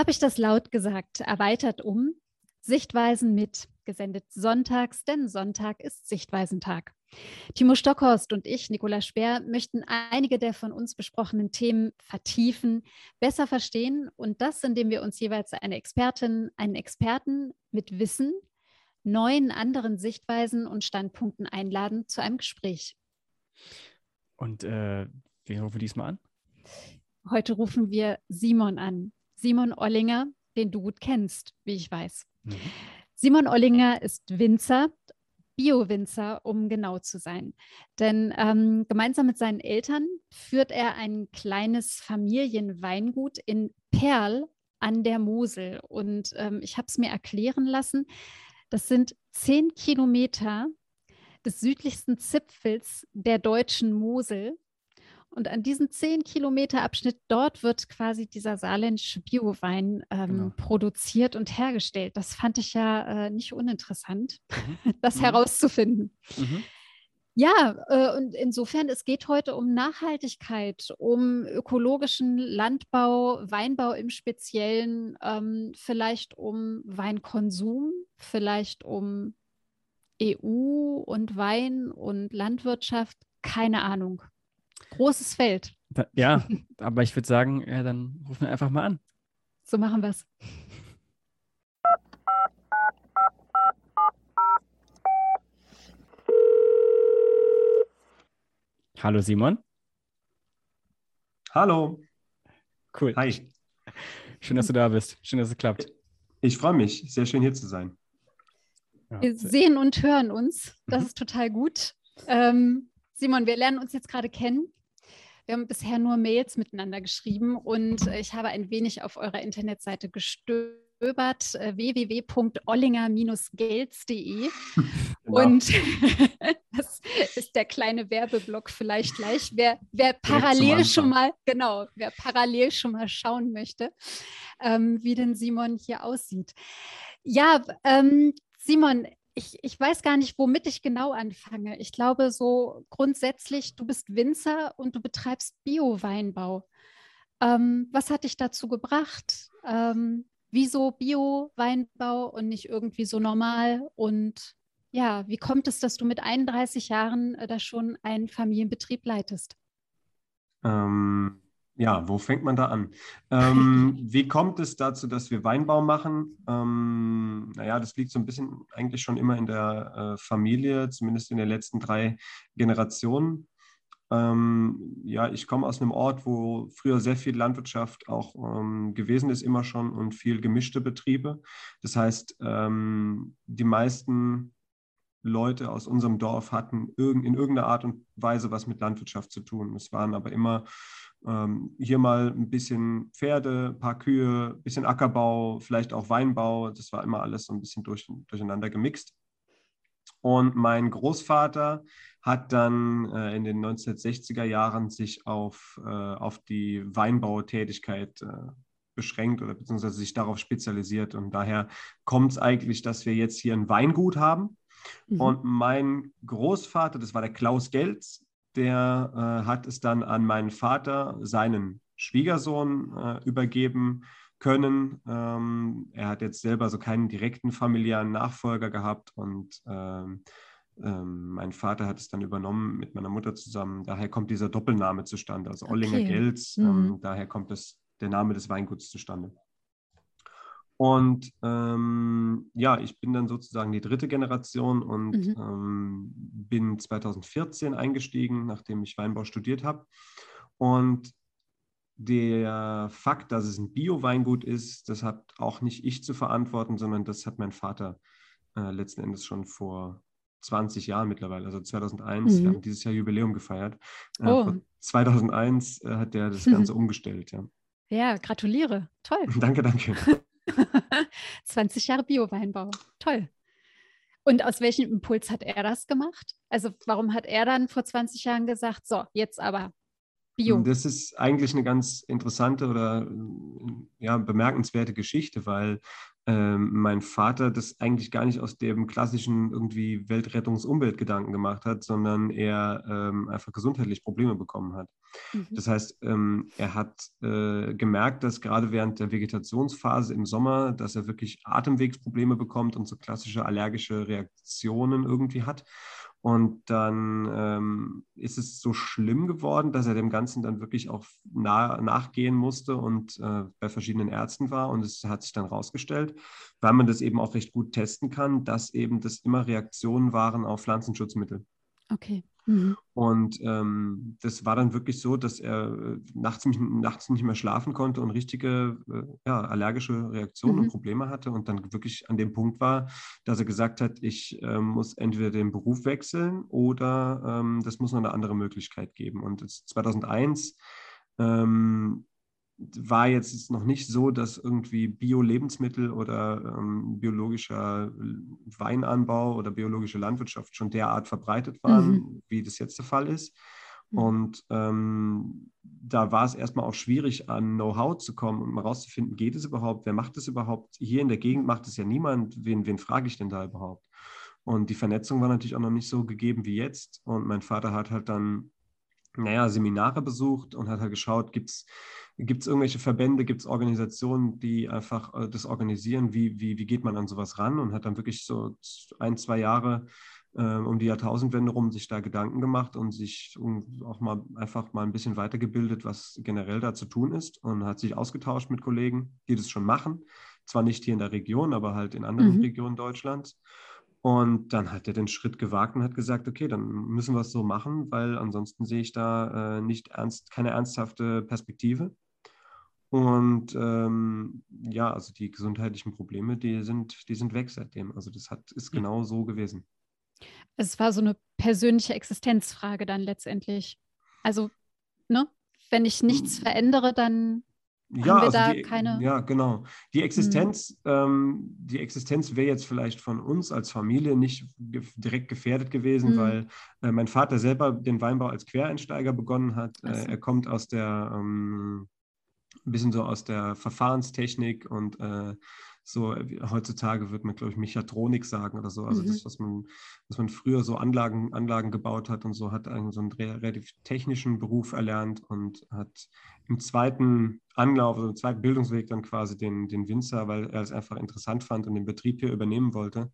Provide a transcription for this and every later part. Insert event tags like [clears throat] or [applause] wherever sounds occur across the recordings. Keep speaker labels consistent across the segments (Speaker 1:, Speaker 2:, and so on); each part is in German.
Speaker 1: Habe ich das laut gesagt, erweitert um Sichtweisen mit, gesendet sonntags, denn Sonntag ist Sichtweisentag. Timo Stockhorst und ich, Nicola Speer, möchten einige der von uns besprochenen Themen vertiefen, besser verstehen und das, indem wir uns jeweils eine Expertin, einen Experten mit Wissen, neuen anderen Sichtweisen und Standpunkten einladen zu einem Gespräch.
Speaker 2: Und äh, wen rufen wir diesmal an?
Speaker 1: Heute rufen wir Simon an. Simon Ollinger, den du gut kennst, wie ich weiß. Mhm. Simon Ollinger ist Winzer, Bio-Winzer, um genau zu sein. Denn ähm, gemeinsam mit seinen Eltern führt er ein kleines Familienweingut in Perl an der Mosel. Und ähm, ich habe es mir erklären lassen, das sind zehn Kilometer des südlichsten Zipfels der deutschen Mosel. Und an diesem 10 Kilometer Abschnitt dort wird quasi dieser saarländische Biowein ähm, genau. produziert und hergestellt. Das fand ich ja äh, nicht uninteressant, mhm. [laughs] das mhm. herauszufinden. Mhm. Ja, äh, und insofern, es geht heute um Nachhaltigkeit, um ökologischen Landbau, Weinbau im Speziellen, ähm, vielleicht um Weinkonsum, vielleicht um EU und Wein und Landwirtschaft, keine Ahnung. Großes Feld.
Speaker 2: Ja, aber ich würde sagen, ja, dann rufen wir einfach mal an.
Speaker 1: So machen wir es.
Speaker 2: Hallo Simon.
Speaker 3: Hallo.
Speaker 2: Cool. Hi. Schön, dass du da bist. Schön, dass es klappt.
Speaker 3: Ich freue mich. Sehr schön hier zu sein.
Speaker 1: Wir sehen und hören uns. Das mhm. ist total gut. Ähm, Simon, wir lernen uns jetzt gerade kennen. Wir haben bisher nur Mails miteinander geschrieben und ich habe ein wenig auf eurer Internetseite gestöbert, äh, www.ollinger-gelds.de. [laughs] Genau. Und [laughs] das ist der kleine Werbeblock vielleicht gleich. Wer, wer parallel schon mal, genau, wer parallel schon mal schauen möchte, ähm, wie denn Simon hier aussieht. Ja, ähm, Simon, ich, ich weiß gar nicht, womit ich genau anfange. Ich glaube, so grundsätzlich, du bist Winzer und du betreibst Bio-Weinbau. Ähm, was hat dich dazu gebracht? Ähm, wieso Bio-Weinbau und nicht irgendwie so normal? Und ja, wie kommt es, dass du mit 31 Jahren äh, da schon einen Familienbetrieb leitest?
Speaker 3: Ähm, ja, wo fängt man da an? Ähm, [laughs] wie kommt es dazu, dass wir Weinbau machen? Ähm, naja, das liegt so ein bisschen eigentlich schon immer in der äh, Familie, zumindest in den letzten drei Generationen. Ähm, ja, ich komme aus einem Ort, wo früher sehr viel Landwirtschaft auch ähm, gewesen ist, immer schon und viel gemischte Betriebe. Das heißt, ähm, die meisten Leute aus unserem Dorf hatten in irgendeiner Art und Weise was mit Landwirtschaft zu tun. Es waren aber immer ähm, hier mal ein bisschen Pferde, ein paar Kühe, ein bisschen Ackerbau, vielleicht auch Weinbau. Das war immer alles so ein bisschen durch, durcheinander gemixt. Und mein Großvater hat dann äh, in den 1960er Jahren sich auf, äh, auf die Weinbautätigkeit äh, beschränkt oder beziehungsweise sich darauf spezialisiert. Und daher kommt es eigentlich, dass wir jetzt hier ein Weingut haben. Mhm. Und mein Großvater, das war der Klaus Gelz, der äh, hat es dann an meinen Vater, seinen Schwiegersohn, äh, übergeben können. Ähm, er hat jetzt selber so keinen direkten familiären Nachfolger gehabt und ähm, ähm, mein Vater hat es dann übernommen mit meiner Mutter zusammen. Daher kommt dieser Doppelname zustande, also Ollinger okay. Gels. Ähm, mhm. daher kommt das, der Name des Weinguts zustande. Und ähm, ja, ich bin dann sozusagen die dritte Generation und mhm. ähm, bin 2014 eingestiegen, nachdem ich Weinbau studiert habe. Und der Fakt, dass es ein Bio-Weingut ist, das hat auch nicht ich zu verantworten, sondern das hat mein Vater äh, letzten Endes schon vor 20 Jahren mittlerweile, also 2001. Mhm. Wir haben dieses Jahr Jubiläum gefeiert. Äh, oh. 2001 äh, hat der das Ganze [laughs] umgestellt, ja.
Speaker 1: Ja, gratuliere. Toll. [laughs]
Speaker 3: danke, danke. [laughs] [laughs]
Speaker 1: 20 Jahre Bio-Weinbau. Toll. Und aus welchem Impuls hat er das gemacht? Also warum hat er dann vor 20 Jahren gesagt, so, jetzt aber Bio?
Speaker 3: Das ist eigentlich eine ganz interessante oder ja, bemerkenswerte Geschichte, weil ähm, mein Vater das eigentlich gar nicht aus dem klassischen irgendwie Weltrettungs-Umweltgedanken gemacht hat, sondern er ähm, einfach gesundheitlich Probleme bekommen hat. Mhm. Das heißt, ähm, er hat äh, gemerkt, dass gerade während der Vegetationsphase im Sommer, dass er wirklich Atemwegsprobleme bekommt und so klassische allergische Reaktionen irgendwie hat. Und dann ähm, ist es so schlimm geworden, dass er dem Ganzen dann wirklich auch nah, nachgehen musste und äh, bei verschiedenen Ärzten war. Und es hat sich dann rausgestellt, weil man das eben auch recht gut testen kann, dass eben das immer Reaktionen waren auf Pflanzenschutzmittel.
Speaker 1: Okay.
Speaker 3: Mhm. Und ähm, das war dann wirklich so, dass er äh, nachts, nicht, nachts nicht mehr schlafen konnte und richtige äh, ja, allergische Reaktionen mhm. und Probleme hatte und dann wirklich an dem Punkt war, dass er gesagt hat, ich äh, muss entweder den Beruf wechseln oder ähm, das muss noch eine andere Möglichkeit geben. Und 2001 ähm, war jetzt noch nicht so, dass irgendwie Bio-Lebensmittel oder ähm, biologischer Weinanbau oder biologische Landwirtschaft schon derart verbreitet waren, mhm. wie das jetzt der Fall ist. Mhm. Und ähm, da war es erstmal auch schwierig, an Know-how zu kommen und mal rauszufinden, geht es überhaupt, wer macht es überhaupt? Hier in der Gegend macht es ja niemand, wen, wen frage ich denn da überhaupt? Und die Vernetzung war natürlich auch noch nicht so gegeben wie jetzt. Und mein Vater hat halt dann, naja, Seminare besucht und hat halt geschaut, gibt es Gibt es irgendwelche Verbände, gibt es Organisationen, die einfach äh, das organisieren? Wie, wie, wie geht man an sowas ran? Und hat dann wirklich so ein, zwei Jahre äh, um die Jahrtausendwende rum sich da Gedanken gemacht und sich um, auch mal einfach mal ein bisschen weitergebildet, was generell da zu tun ist und hat sich ausgetauscht mit Kollegen, die das schon machen. Zwar nicht hier in der Region, aber halt in anderen mhm. Regionen Deutschlands. Und dann hat er den Schritt gewagt und hat gesagt, okay, dann müssen wir es so machen, weil ansonsten sehe ich da äh, nicht ernst, keine ernsthafte Perspektive. Und ähm, ja, also die gesundheitlichen Probleme, die sind, die sind weg seitdem. Also das hat, ist genau so gewesen.
Speaker 1: Es war so eine persönliche Existenzfrage dann letztendlich. Also, ne, wenn ich nichts hm. verändere, dann ja, also
Speaker 3: die,
Speaker 1: keine.
Speaker 3: Ja, genau. Die Existenz, mhm. ähm, die Existenz wäre jetzt vielleicht von uns als Familie nicht ge direkt gefährdet gewesen, mhm. weil äh, mein Vater selber den Weinbau als Quereinsteiger begonnen hat. Äh, er kommt aus der ähm, ein bisschen so aus der Verfahrenstechnik und äh, so heutzutage wird man, glaube ich, Mechatronik sagen oder so. Also mhm. das, was man, was man früher so Anlagen, Anlagen gebaut hat und so, hat einen so einen relativ technischen Beruf erlernt und hat im zweiten Anlauf, also im zweiten Bildungsweg dann quasi den, den Winzer, weil er es einfach interessant fand und den Betrieb hier übernehmen wollte,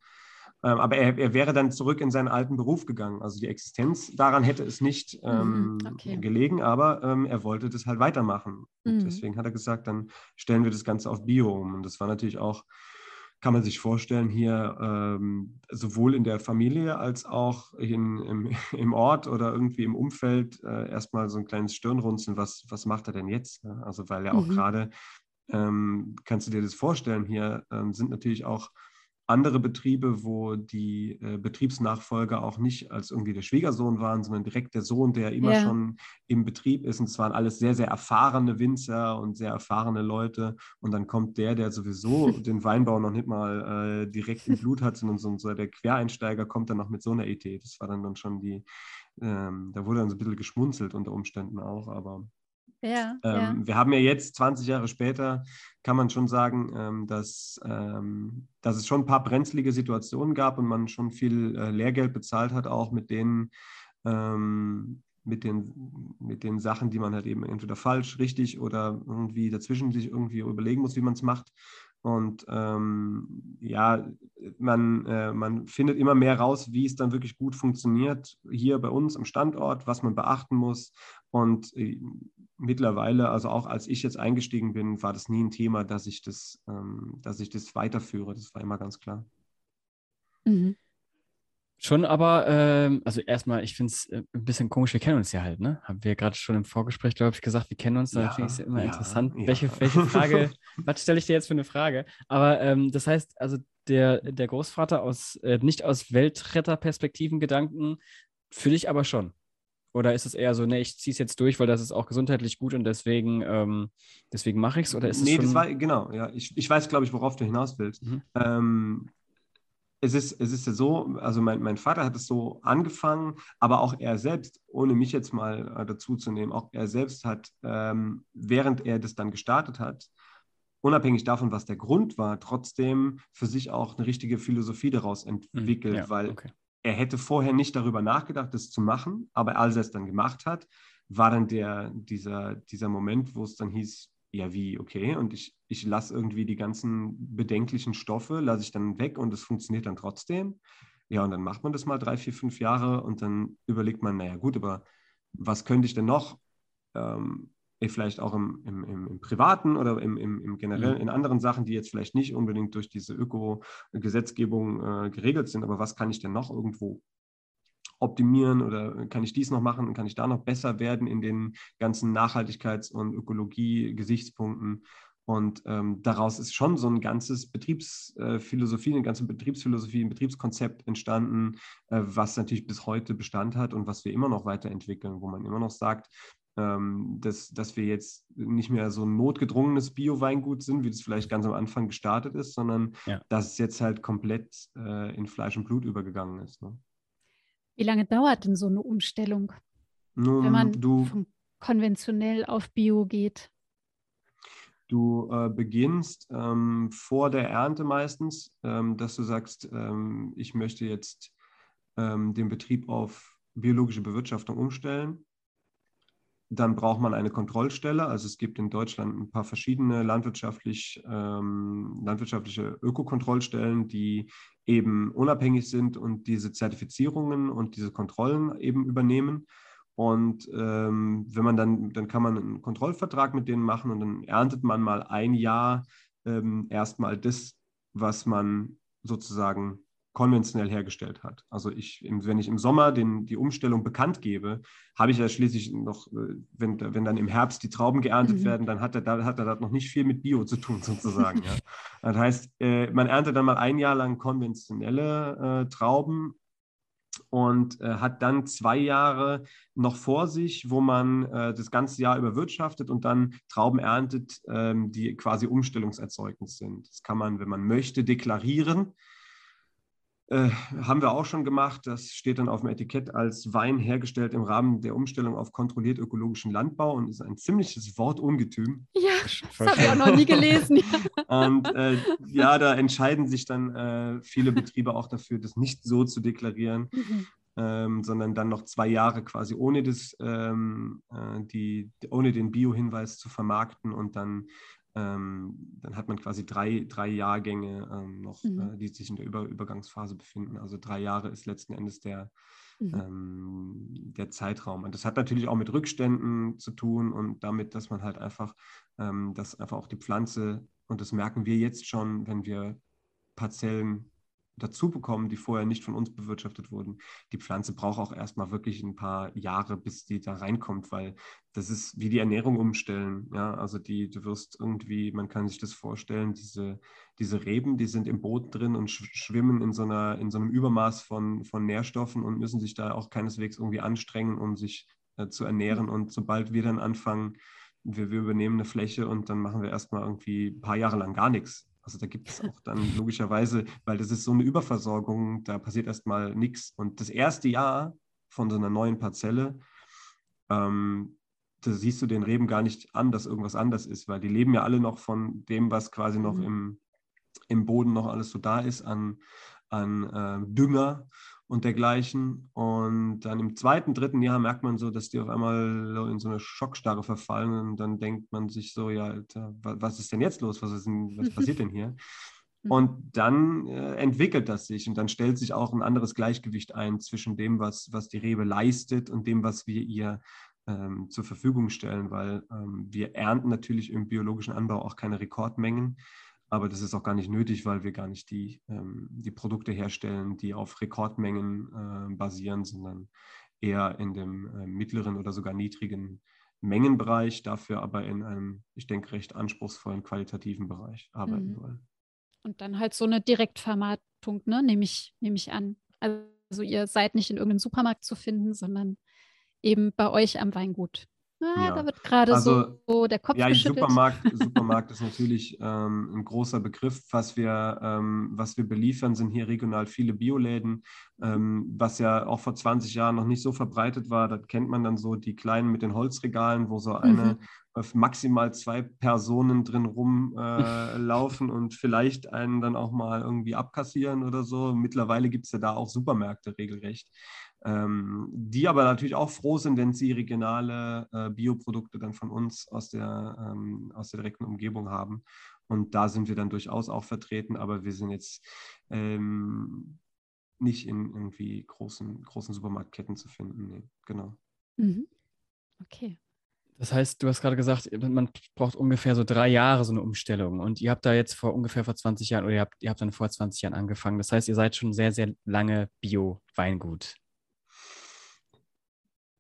Speaker 3: ähm, aber er, er, wäre dann zurück in seinen alten Beruf gegangen. Also die Existenz daran hätte es nicht mhm, ähm, okay. gelegen, aber ähm, er wollte das halt weitermachen. Mhm. deswegen hat er gesagt, dann stellen wir das Ganze auf Bio um. Und das war natürlich auch, kann man sich vorstellen, hier ähm, sowohl in der Familie als auch in, im, [laughs] im, Ort oder irgendwie im Umfeld äh, erstmal so ein kleines Stirnrunzeln, was, was macht er denn jetzt? Ne? Also weil ja auch mhm. gerade, ähm, kannst du dir das vorstellen, hier ähm, sind natürlich auch andere Betriebe, wo die äh, Betriebsnachfolger auch nicht als irgendwie der Schwiegersohn waren, sondern direkt der Sohn, der immer ja. schon im Betrieb ist. Und es waren alles sehr, sehr erfahrene Winzer und sehr erfahrene Leute. Und dann kommt der, der sowieso [laughs] den Weinbau noch nicht mal äh, direkt im Blut hat, sondern so, so, der Quereinsteiger kommt dann noch mit so einer Idee. Das war dann, dann schon die, ähm, da wurde dann so ein bisschen geschmunzelt unter Umständen auch, aber
Speaker 1: ja,
Speaker 3: ähm, ja. Wir haben ja jetzt, 20 Jahre später, kann man schon sagen, ähm, dass, ähm, dass es schon ein paar brenzlige Situationen gab und man schon viel äh, Lehrgeld bezahlt hat, auch mit den, ähm, mit, den, mit den Sachen, die man halt eben entweder falsch, richtig oder irgendwie dazwischen sich irgendwie überlegen muss, wie man es macht. Und ähm, ja, man, äh, man findet immer mehr raus, wie es dann wirklich gut funktioniert hier bei uns am Standort, was man beachten muss. Und äh, mittlerweile, also auch als ich jetzt eingestiegen bin, war das nie ein Thema, dass ich das, ähm, dass ich das weiterführe. Das war immer ganz klar.
Speaker 2: Mhm. Schon aber, ähm, also erstmal, ich finde es äh, ein bisschen komisch, wir kennen uns ja halt, ne? Haben wir gerade schon im Vorgespräch, glaube ich, gesagt, wir kennen uns, da ja, finde ich es immer ja, interessant. Ja. Welche, welche Frage, [laughs] was stelle ich dir jetzt für eine Frage? Aber ähm, das heißt, also der, der Großvater aus, äh, nicht aus Weltretterperspektiven Gedanken, für dich aber schon. Oder ist es eher so, ne, ich ziehe es jetzt durch, weil das ist auch gesundheitlich gut und deswegen, ähm, deswegen mache ich es? Oder ist
Speaker 3: nee,
Speaker 2: es
Speaker 3: das war, genau, ja. Ich, ich weiß, glaube ich, worauf du hinaus willst. Mhm. Ähm, es ist, es ist ja so, also mein, mein Vater hat es so angefangen, aber auch er selbst, ohne mich jetzt mal äh, dazu zu nehmen, auch er selbst hat, ähm, während er das dann gestartet hat, unabhängig davon, was der Grund war, trotzdem für sich auch eine richtige Philosophie daraus mhm. entwickelt, ja, weil okay. Er hätte vorher nicht darüber nachgedacht, das zu machen, aber als er es dann gemacht hat, war dann der, dieser, dieser Moment, wo es dann hieß, ja, wie, okay, und ich, ich lasse irgendwie die ganzen bedenklichen Stoffe, lasse ich dann weg und es funktioniert dann trotzdem. Ja, und dann macht man das mal drei, vier, fünf Jahre und dann überlegt man, naja, gut, aber was könnte ich denn noch ähm, eh, vielleicht auch im, im, im, im Privaten oder im, im, im generell mhm. in anderen Sachen, die jetzt vielleicht nicht unbedingt durch diese Öko-Gesetzgebung äh, geregelt sind, aber was kann ich denn noch irgendwo optimieren oder kann ich dies noch machen und kann ich da noch besser werden in den ganzen Nachhaltigkeits- und Ökologie-Gesichtspunkten. Und ähm, daraus ist schon so ein ganzes Betriebsphilosophie, eine ganze Betriebsphilosophie, ein Betriebskonzept entstanden, äh, was natürlich bis heute Bestand hat und was wir immer noch weiterentwickeln, wo man immer noch sagt, ähm, dass, dass wir jetzt nicht mehr so ein notgedrungenes Bio-Weingut sind, wie das vielleicht ganz am Anfang gestartet ist, sondern ja. dass es jetzt halt komplett äh, in Fleisch und Blut übergegangen ist. Ne?
Speaker 1: Wie lange dauert denn so eine Umstellung, Nun, wenn man du, von konventionell auf Bio geht?
Speaker 3: Du äh, beginnst ähm, vor der Ernte meistens, ähm, dass du sagst, ähm, ich möchte jetzt ähm, den Betrieb auf biologische Bewirtschaftung umstellen. Dann braucht man eine Kontrollstelle. Also es gibt in Deutschland ein paar verschiedene landwirtschaftlich, ähm, landwirtschaftliche Ökokontrollstellen, die eben unabhängig sind und diese Zertifizierungen und diese Kontrollen eben übernehmen. Und ähm, wenn man dann, dann kann man einen Kontrollvertrag mit denen machen und dann erntet man mal ein Jahr ähm, erstmal das, was man sozusagen konventionell hergestellt hat. Also ich, wenn ich im Sommer den, die Umstellung bekannt gebe, habe ich ja schließlich noch, äh, wenn, wenn dann im Herbst die Trauben geerntet mhm. werden, dann hat er, da, hat er da noch nicht viel mit Bio zu tun [laughs] sozusagen. ja. Das heißt, äh, man erntet dann mal ein Jahr lang konventionelle äh, Trauben und äh, hat dann zwei Jahre noch vor sich, wo man äh, das ganze Jahr überwirtschaftet und dann Trauben erntet, ähm, die quasi Umstellungserzeugnis sind. Das kann man, wenn man möchte, deklarieren. Äh, haben wir auch schon gemacht. Das steht dann auf dem Etikett als Wein hergestellt im Rahmen der Umstellung auf kontrolliert ökologischen Landbau und ist ein ziemliches Wortungetüm.
Speaker 1: Ja, das habe ich auch noch nie gelesen. [laughs]
Speaker 3: und äh, ja, da entscheiden sich dann äh, viele Betriebe auch dafür, das nicht so zu deklarieren, mhm. ähm, sondern dann noch zwei Jahre quasi ohne, das, ähm, äh, die, ohne den Bio-Hinweis zu vermarkten und dann ähm, dann hat man quasi drei, drei Jahrgänge ähm, noch, mhm. äh, die sich in der Über Übergangsphase befinden. Also drei Jahre ist letzten Endes der, mhm. ähm, der Zeitraum. Und das hat natürlich auch mit Rückständen zu tun und damit, dass man halt einfach, ähm, dass einfach auch die Pflanze, und das merken wir jetzt schon, wenn wir Parzellen dazu bekommen, die vorher nicht von uns bewirtschaftet wurden. Die Pflanze braucht auch erstmal wirklich ein paar Jahre, bis die da reinkommt, weil das ist wie die Ernährung umstellen. Ja, also die, du wirst irgendwie, man kann sich das vorstellen, diese, diese Reben, die sind im Boden drin und schwimmen in so einer, in so einem Übermaß von, von Nährstoffen und müssen sich da auch keineswegs irgendwie anstrengen, um sich äh, zu ernähren. Und sobald wir dann anfangen, wir, wir übernehmen eine Fläche und dann machen wir erstmal irgendwie ein paar Jahre lang gar nichts also da gibt es auch dann logischerweise, weil das ist so eine Überversorgung, da passiert erstmal nichts. Und das erste Jahr von so einer neuen Parzelle, ähm, da siehst du den Reben gar nicht an, dass irgendwas anders ist, weil die leben ja alle noch von dem, was quasi noch mhm. im, im Boden noch alles so da ist an, an äh, Dünger und dergleichen. Und dann im zweiten, dritten Jahr merkt man so, dass die auf einmal in so eine Schockstarre verfallen und dann denkt man sich so, ja, Alter, was ist denn jetzt los? Was, ist denn, was [laughs] passiert denn hier? Mhm. Und dann äh, entwickelt das sich und dann stellt sich auch ein anderes Gleichgewicht ein zwischen dem, was, was die Rebe leistet und dem, was wir ihr ähm, zur Verfügung stellen, weil ähm, wir ernten natürlich im biologischen Anbau auch keine Rekordmengen. Aber das ist auch gar nicht nötig, weil wir gar nicht die, ähm, die Produkte herstellen, die auf Rekordmengen äh, basieren, sondern eher in dem äh, mittleren oder sogar niedrigen Mengenbereich, dafür aber in einem, ich denke, recht anspruchsvollen qualitativen Bereich arbeiten mhm. wollen.
Speaker 1: Und dann halt so eine Direktvermarktung, ne? nehme ich, nehm ich an. Also ihr seid nicht in irgendeinem Supermarkt zu finden, sondern eben bei euch am Weingut. Ah, ja. Da wird gerade also, so der Kopf
Speaker 3: ja,
Speaker 1: geschüttelt.
Speaker 3: Supermarkt, [laughs] Supermarkt ist natürlich ähm, ein großer Begriff. Was wir, ähm, was wir beliefern, sind hier regional viele Bioläden, ähm, was ja auch vor 20 Jahren noch nicht so verbreitet war. Da kennt man dann so die kleinen mit den Holzregalen, wo so eine mhm. maximal zwei Personen drin rumlaufen äh, [laughs] und vielleicht einen dann auch mal irgendwie abkassieren oder so. Mittlerweile gibt es ja da auch Supermärkte regelrecht ähm, die aber natürlich auch froh sind, wenn sie regionale äh, Bioprodukte dann von uns aus der, ähm, aus der direkten Umgebung haben. Und da sind wir dann durchaus auch vertreten, aber wir sind jetzt ähm, nicht in irgendwie großen, großen Supermarktketten zu finden. Nee, genau.
Speaker 1: Mhm. Okay.
Speaker 2: Das heißt, du hast gerade gesagt, man braucht ungefähr so drei Jahre so eine Umstellung. Und ihr habt da jetzt vor ungefähr vor 20 Jahren oder ihr habt, ihr habt dann vor 20 Jahren angefangen. Das heißt, ihr seid schon sehr, sehr lange Bio-Weingut.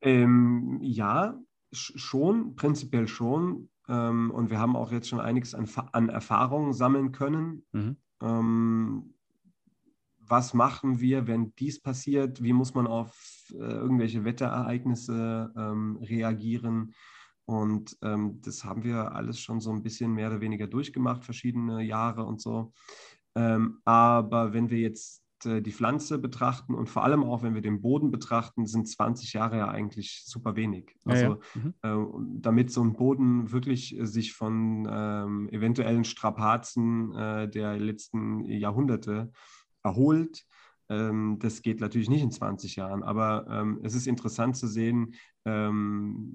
Speaker 3: Ähm, ja, schon, prinzipiell schon. Ähm, und wir haben auch jetzt schon einiges an, an Erfahrungen sammeln können. Mhm. Ähm, was machen wir, wenn dies passiert? Wie muss man auf äh, irgendwelche Wetterereignisse ähm, reagieren? Und ähm, das haben wir alles schon so ein bisschen mehr oder weniger durchgemacht, verschiedene Jahre und so. Ähm, aber wenn wir jetzt die Pflanze betrachten und vor allem auch, wenn wir den Boden betrachten, sind 20 Jahre ja eigentlich super wenig. Also ja, ja. Mhm. Äh, damit so ein Boden wirklich äh, sich von ähm, eventuellen Strapazen äh, der letzten Jahrhunderte erholt, ähm, das geht natürlich nicht in 20 Jahren, aber ähm, es ist interessant zu sehen, ähm,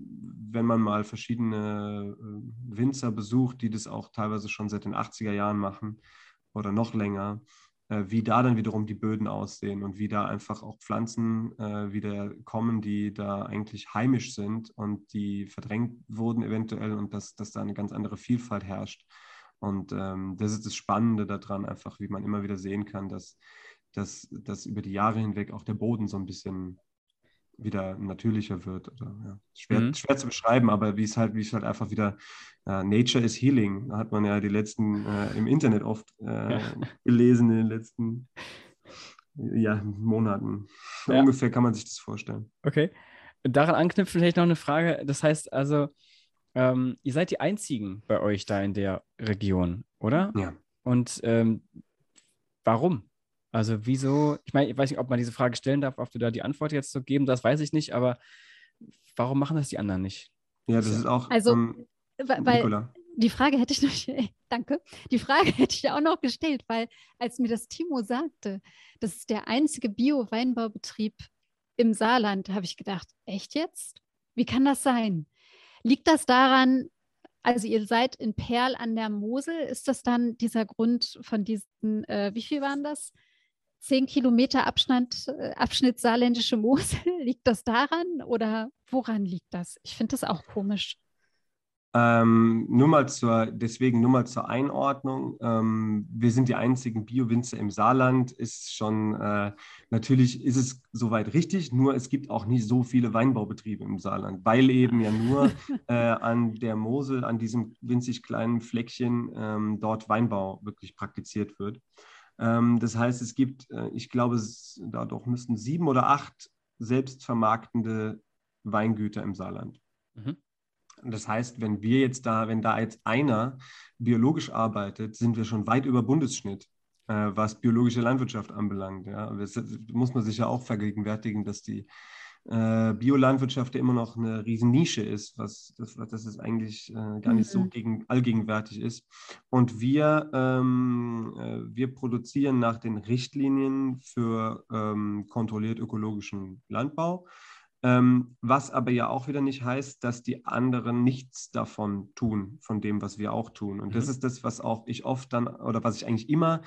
Speaker 3: wenn man mal verschiedene äh, Winzer besucht, die das auch teilweise schon seit den 80er Jahren machen oder noch länger, äh, wie da dann wiederum die Böden aussehen und wie da einfach auch Pflanzen äh, wieder kommen, die da eigentlich heimisch sind und die verdrängt wurden eventuell und dass, dass da eine ganz andere Vielfalt herrscht. Und ähm, das ist das Spannende daran, einfach wie man immer wieder sehen kann, dass, dass, dass über die Jahre hinweg auch der Boden so ein bisschen wieder natürlicher wird. Oder, ja. schwer, mhm. schwer zu beschreiben, aber wie es halt, wie es halt einfach wieder uh, Nature is Healing, da hat man ja die letzten äh, im Internet oft äh, ja. [laughs] gelesen in den letzten ja, Monaten. Ja. Ungefähr kann man sich das vorstellen.
Speaker 2: Okay. Daran anknüpfen vielleicht noch eine Frage. Das heißt also, ähm, ihr seid die einzigen bei euch da in der Region, oder?
Speaker 3: Ja.
Speaker 2: Und ähm, warum? Also wieso, ich meine, ich weiß nicht, ob man diese Frage stellen darf, ob du da die Antwort jetzt so geben, das weiß ich nicht, aber warum machen das die anderen nicht?
Speaker 3: Ja, das ist auch.
Speaker 1: Also, ähm, weil Nicola. die Frage hätte ich noch, [laughs] danke, die Frage [laughs] hätte ich ja auch noch gestellt, weil als mir das Timo sagte, das ist der einzige Bio-Weinbaubetrieb im Saarland, habe ich gedacht, echt jetzt? Wie kann das sein? Liegt das daran, also ihr seid in Perl an der Mosel, ist das dann dieser Grund von diesen, äh, wie viel waren das? Zehn Kilometer Abschnitt, äh, Abschnitt saarländische Mosel, [laughs] liegt das daran oder woran liegt das? Ich finde das auch komisch.
Speaker 3: Ähm, nur mal zur, deswegen nur mal zur Einordnung. Ähm, wir sind die einzigen Bio-Winzer im Saarland. Ist schon, äh, natürlich ist es soweit richtig, nur es gibt auch nicht so viele Weinbaubetriebe im Saarland, weil eben ja nur [laughs] äh, an der Mosel, an diesem winzig kleinen Fleckchen, ähm, dort Weinbau wirklich praktiziert wird. Ähm, das heißt, es gibt, äh, ich glaube, es, da doch müssten sieben oder acht selbstvermarktende Weingüter im Saarland. Mhm. Das heißt, wenn wir jetzt da, wenn da jetzt einer biologisch arbeitet, sind wir schon weit über Bundesschnitt, äh, was biologische Landwirtschaft anbelangt. Ja. Das muss man sich ja auch vergegenwärtigen, dass die äh, Biolandwirtschaft ja immer noch eine riesen Nische ist, was das, das ist eigentlich äh, gar nicht mhm. so gegen, allgegenwärtig ist. Und wir, ähm, äh, wir produzieren nach den Richtlinien für ähm, kontrolliert ökologischen Landbau. Ähm, was aber ja auch wieder nicht heißt, dass die anderen nichts davon tun, von dem, was wir auch tun. Und mhm. das ist das, was auch ich oft dann, oder was ich eigentlich immer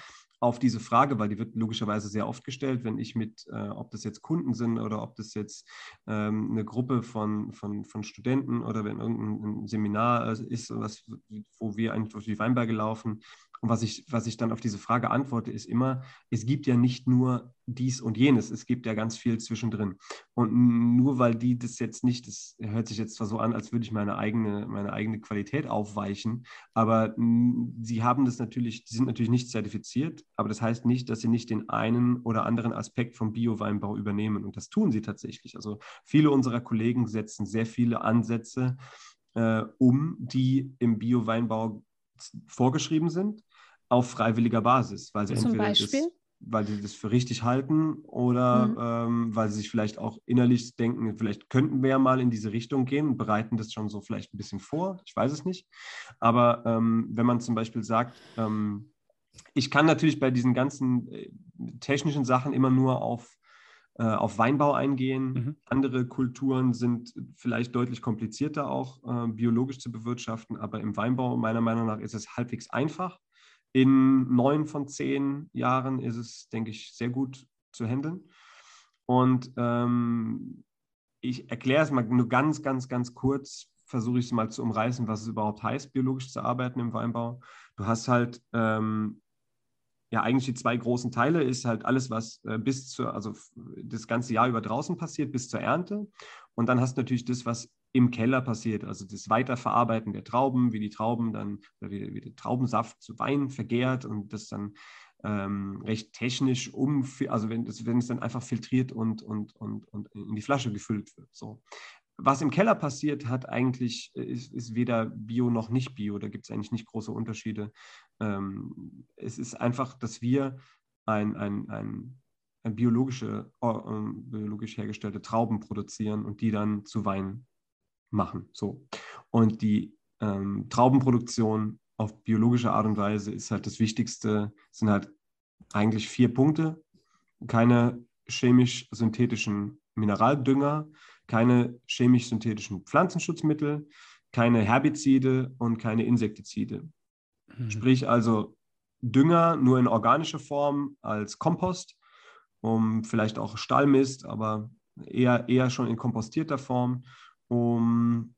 Speaker 3: auf diese Frage, weil die wird logischerweise sehr oft gestellt, wenn ich mit, äh, ob das jetzt Kunden sind oder ob das jetzt ähm, eine Gruppe von, von, von Studenten oder wenn irgendein Seminar äh, ist, was, wo wir eigentlich durch die Weinberge laufen, und was ich, was ich dann auf diese Frage antworte, ist immer, es gibt ja nicht nur dies und jenes, es gibt ja ganz viel zwischendrin. Und nur weil die das jetzt nicht, das hört sich jetzt zwar so an, als würde ich meine eigene, meine eigene Qualität aufweichen, aber sie haben das natürlich, die sind natürlich nicht zertifiziert, aber das heißt nicht, dass sie nicht den einen oder anderen Aspekt vom Bio-Weinbau übernehmen. Und das tun sie tatsächlich. Also viele unserer Kollegen setzen sehr viele Ansätze äh, um, die im Bio-Weinbau vorgeschrieben sind auf freiwilliger Basis, weil sie
Speaker 1: Zum entweder das,
Speaker 3: weil sie das für richtig halten oder mhm. ähm, weil sie sich vielleicht auch innerlich denken, vielleicht könnten wir ja mal in diese Richtung gehen und bereiten das schon so vielleicht ein bisschen vor. Ich weiß es nicht. Aber ähm, wenn man zum Beispiel sagt, ähm, ich kann natürlich bei diesen ganzen äh, technischen Sachen immer nur auf äh, auf Weinbau eingehen. Mhm. Andere Kulturen sind vielleicht deutlich komplizierter auch äh, biologisch zu bewirtschaften, aber im Weinbau meiner Meinung nach ist es halbwegs einfach. In neun von zehn Jahren ist es, denke ich, sehr gut zu handeln. Und ähm, ich erkläre es mal nur ganz, ganz, ganz kurz, versuche ich es mal zu umreißen, was es überhaupt heißt, biologisch zu arbeiten im Weinbau. Du hast halt ähm, ja eigentlich die zwei großen Teile, ist halt alles, was äh, bis zur, also das ganze Jahr über draußen passiert, bis zur Ernte. Und dann hast du natürlich das, was im Keller passiert, also das Weiterverarbeiten der Trauben, wie die Trauben dann, wie, wie der Traubensaft zu Wein vergärt und das dann ähm, recht technisch um, also wenn, das, wenn es dann einfach filtriert und, und, und, und in die Flasche gefüllt wird. So. Was im Keller passiert, hat eigentlich, ist, ist weder Bio noch nicht Bio, da gibt es eigentlich nicht große Unterschiede. Ähm, es ist einfach, dass wir ein, ein, ein, biologische, uh, biologisch hergestellte Trauben produzieren und die dann zu Wein machen. So. Und die ähm, Traubenproduktion auf biologische Art und Weise ist halt das Wichtigste, sind halt eigentlich vier Punkte. Keine chemisch-synthetischen Mineraldünger, keine chemisch-synthetischen Pflanzenschutzmittel, keine Herbizide und keine Insektizide. Mhm. Sprich also Dünger nur in organischer Form als Kompost, um vielleicht auch Stallmist, aber eher, eher schon in kompostierter Form, um,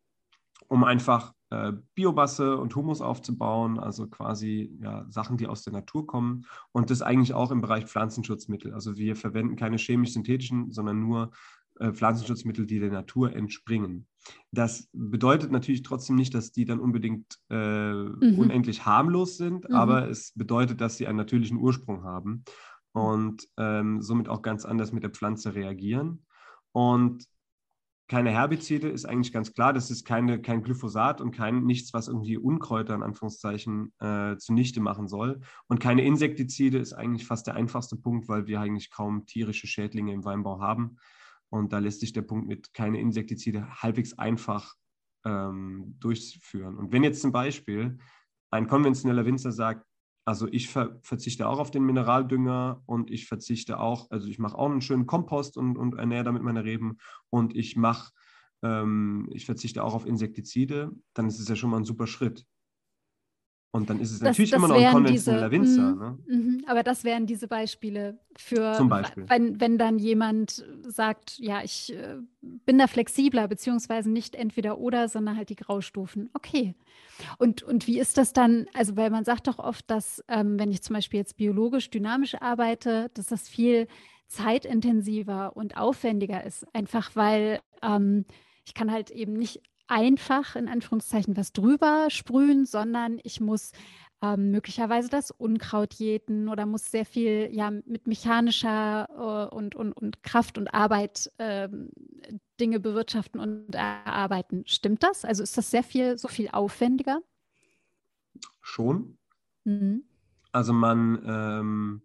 Speaker 3: um einfach äh, Biomasse und Humus aufzubauen, also quasi ja, Sachen, die aus der Natur kommen. Und das eigentlich auch im Bereich Pflanzenschutzmittel. Also wir verwenden keine chemisch-synthetischen, sondern nur äh, Pflanzenschutzmittel, die der Natur entspringen. Das bedeutet natürlich trotzdem nicht, dass die dann unbedingt äh, mhm. unendlich harmlos sind, mhm. aber es bedeutet, dass sie einen natürlichen Ursprung haben und ähm, somit auch ganz anders mit der Pflanze reagieren. Und keine Herbizide ist eigentlich ganz klar, das ist keine, kein Glyphosat und kein nichts, was irgendwie Unkräuter in Anführungszeichen äh, zunichte machen soll. Und keine Insektizide ist eigentlich fast der einfachste Punkt, weil wir eigentlich kaum tierische Schädlinge im Weinbau haben. Und da lässt sich der Punkt mit keine Insektizide halbwegs einfach ähm, durchführen. Und wenn jetzt zum Beispiel ein konventioneller Winzer sagt, also ich ver verzichte auch auf den Mineraldünger und ich verzichte auch, also ich mache auch einen schönen Kompost und, und ernähre damit meine Reben und ich mache, ähm, ich verzichte auch auf Insektizide, dann ist es ja schon mal ein super Schritt. Und dann ist es das, natürlich das immer noch ein konventioneller diese, Winzer. Mm, ne?
Speaker 1: mm, aber das wären diese Beispiele für,
Speaker 3: Zum Beispiel.
Speaker 1: Wenn, wenn dann jemand sagt, ja, ich äh, bin da flexibler, beziehungsweise nicht entweder oder, sondern halt die Graustufen. Okay. Und, und wie ist das dann? Also, weil man sagt doch oft, dass, ähm, wenn ich zum Beispiel jetzt biologisch dynamisch arbeite, dass das viel zeitintensiver und aufwendiger ist. Einfach weil ähm, ich kann halt eben nicht einfach in Anführungszeichen was drüber sprühen, sondern ich muss ähm, möglicherweise das Unkraut jäten oder muss sehr viel ja mit mechanischer äh, und, und, und Kraft und Arbeit äh, Dinge bewirtschaften und erarbeiten. Stimmt das? Also ist das sehr viel, so viel aufwendiger?
Speaker 3: Schon. Mhm. Also man ähm,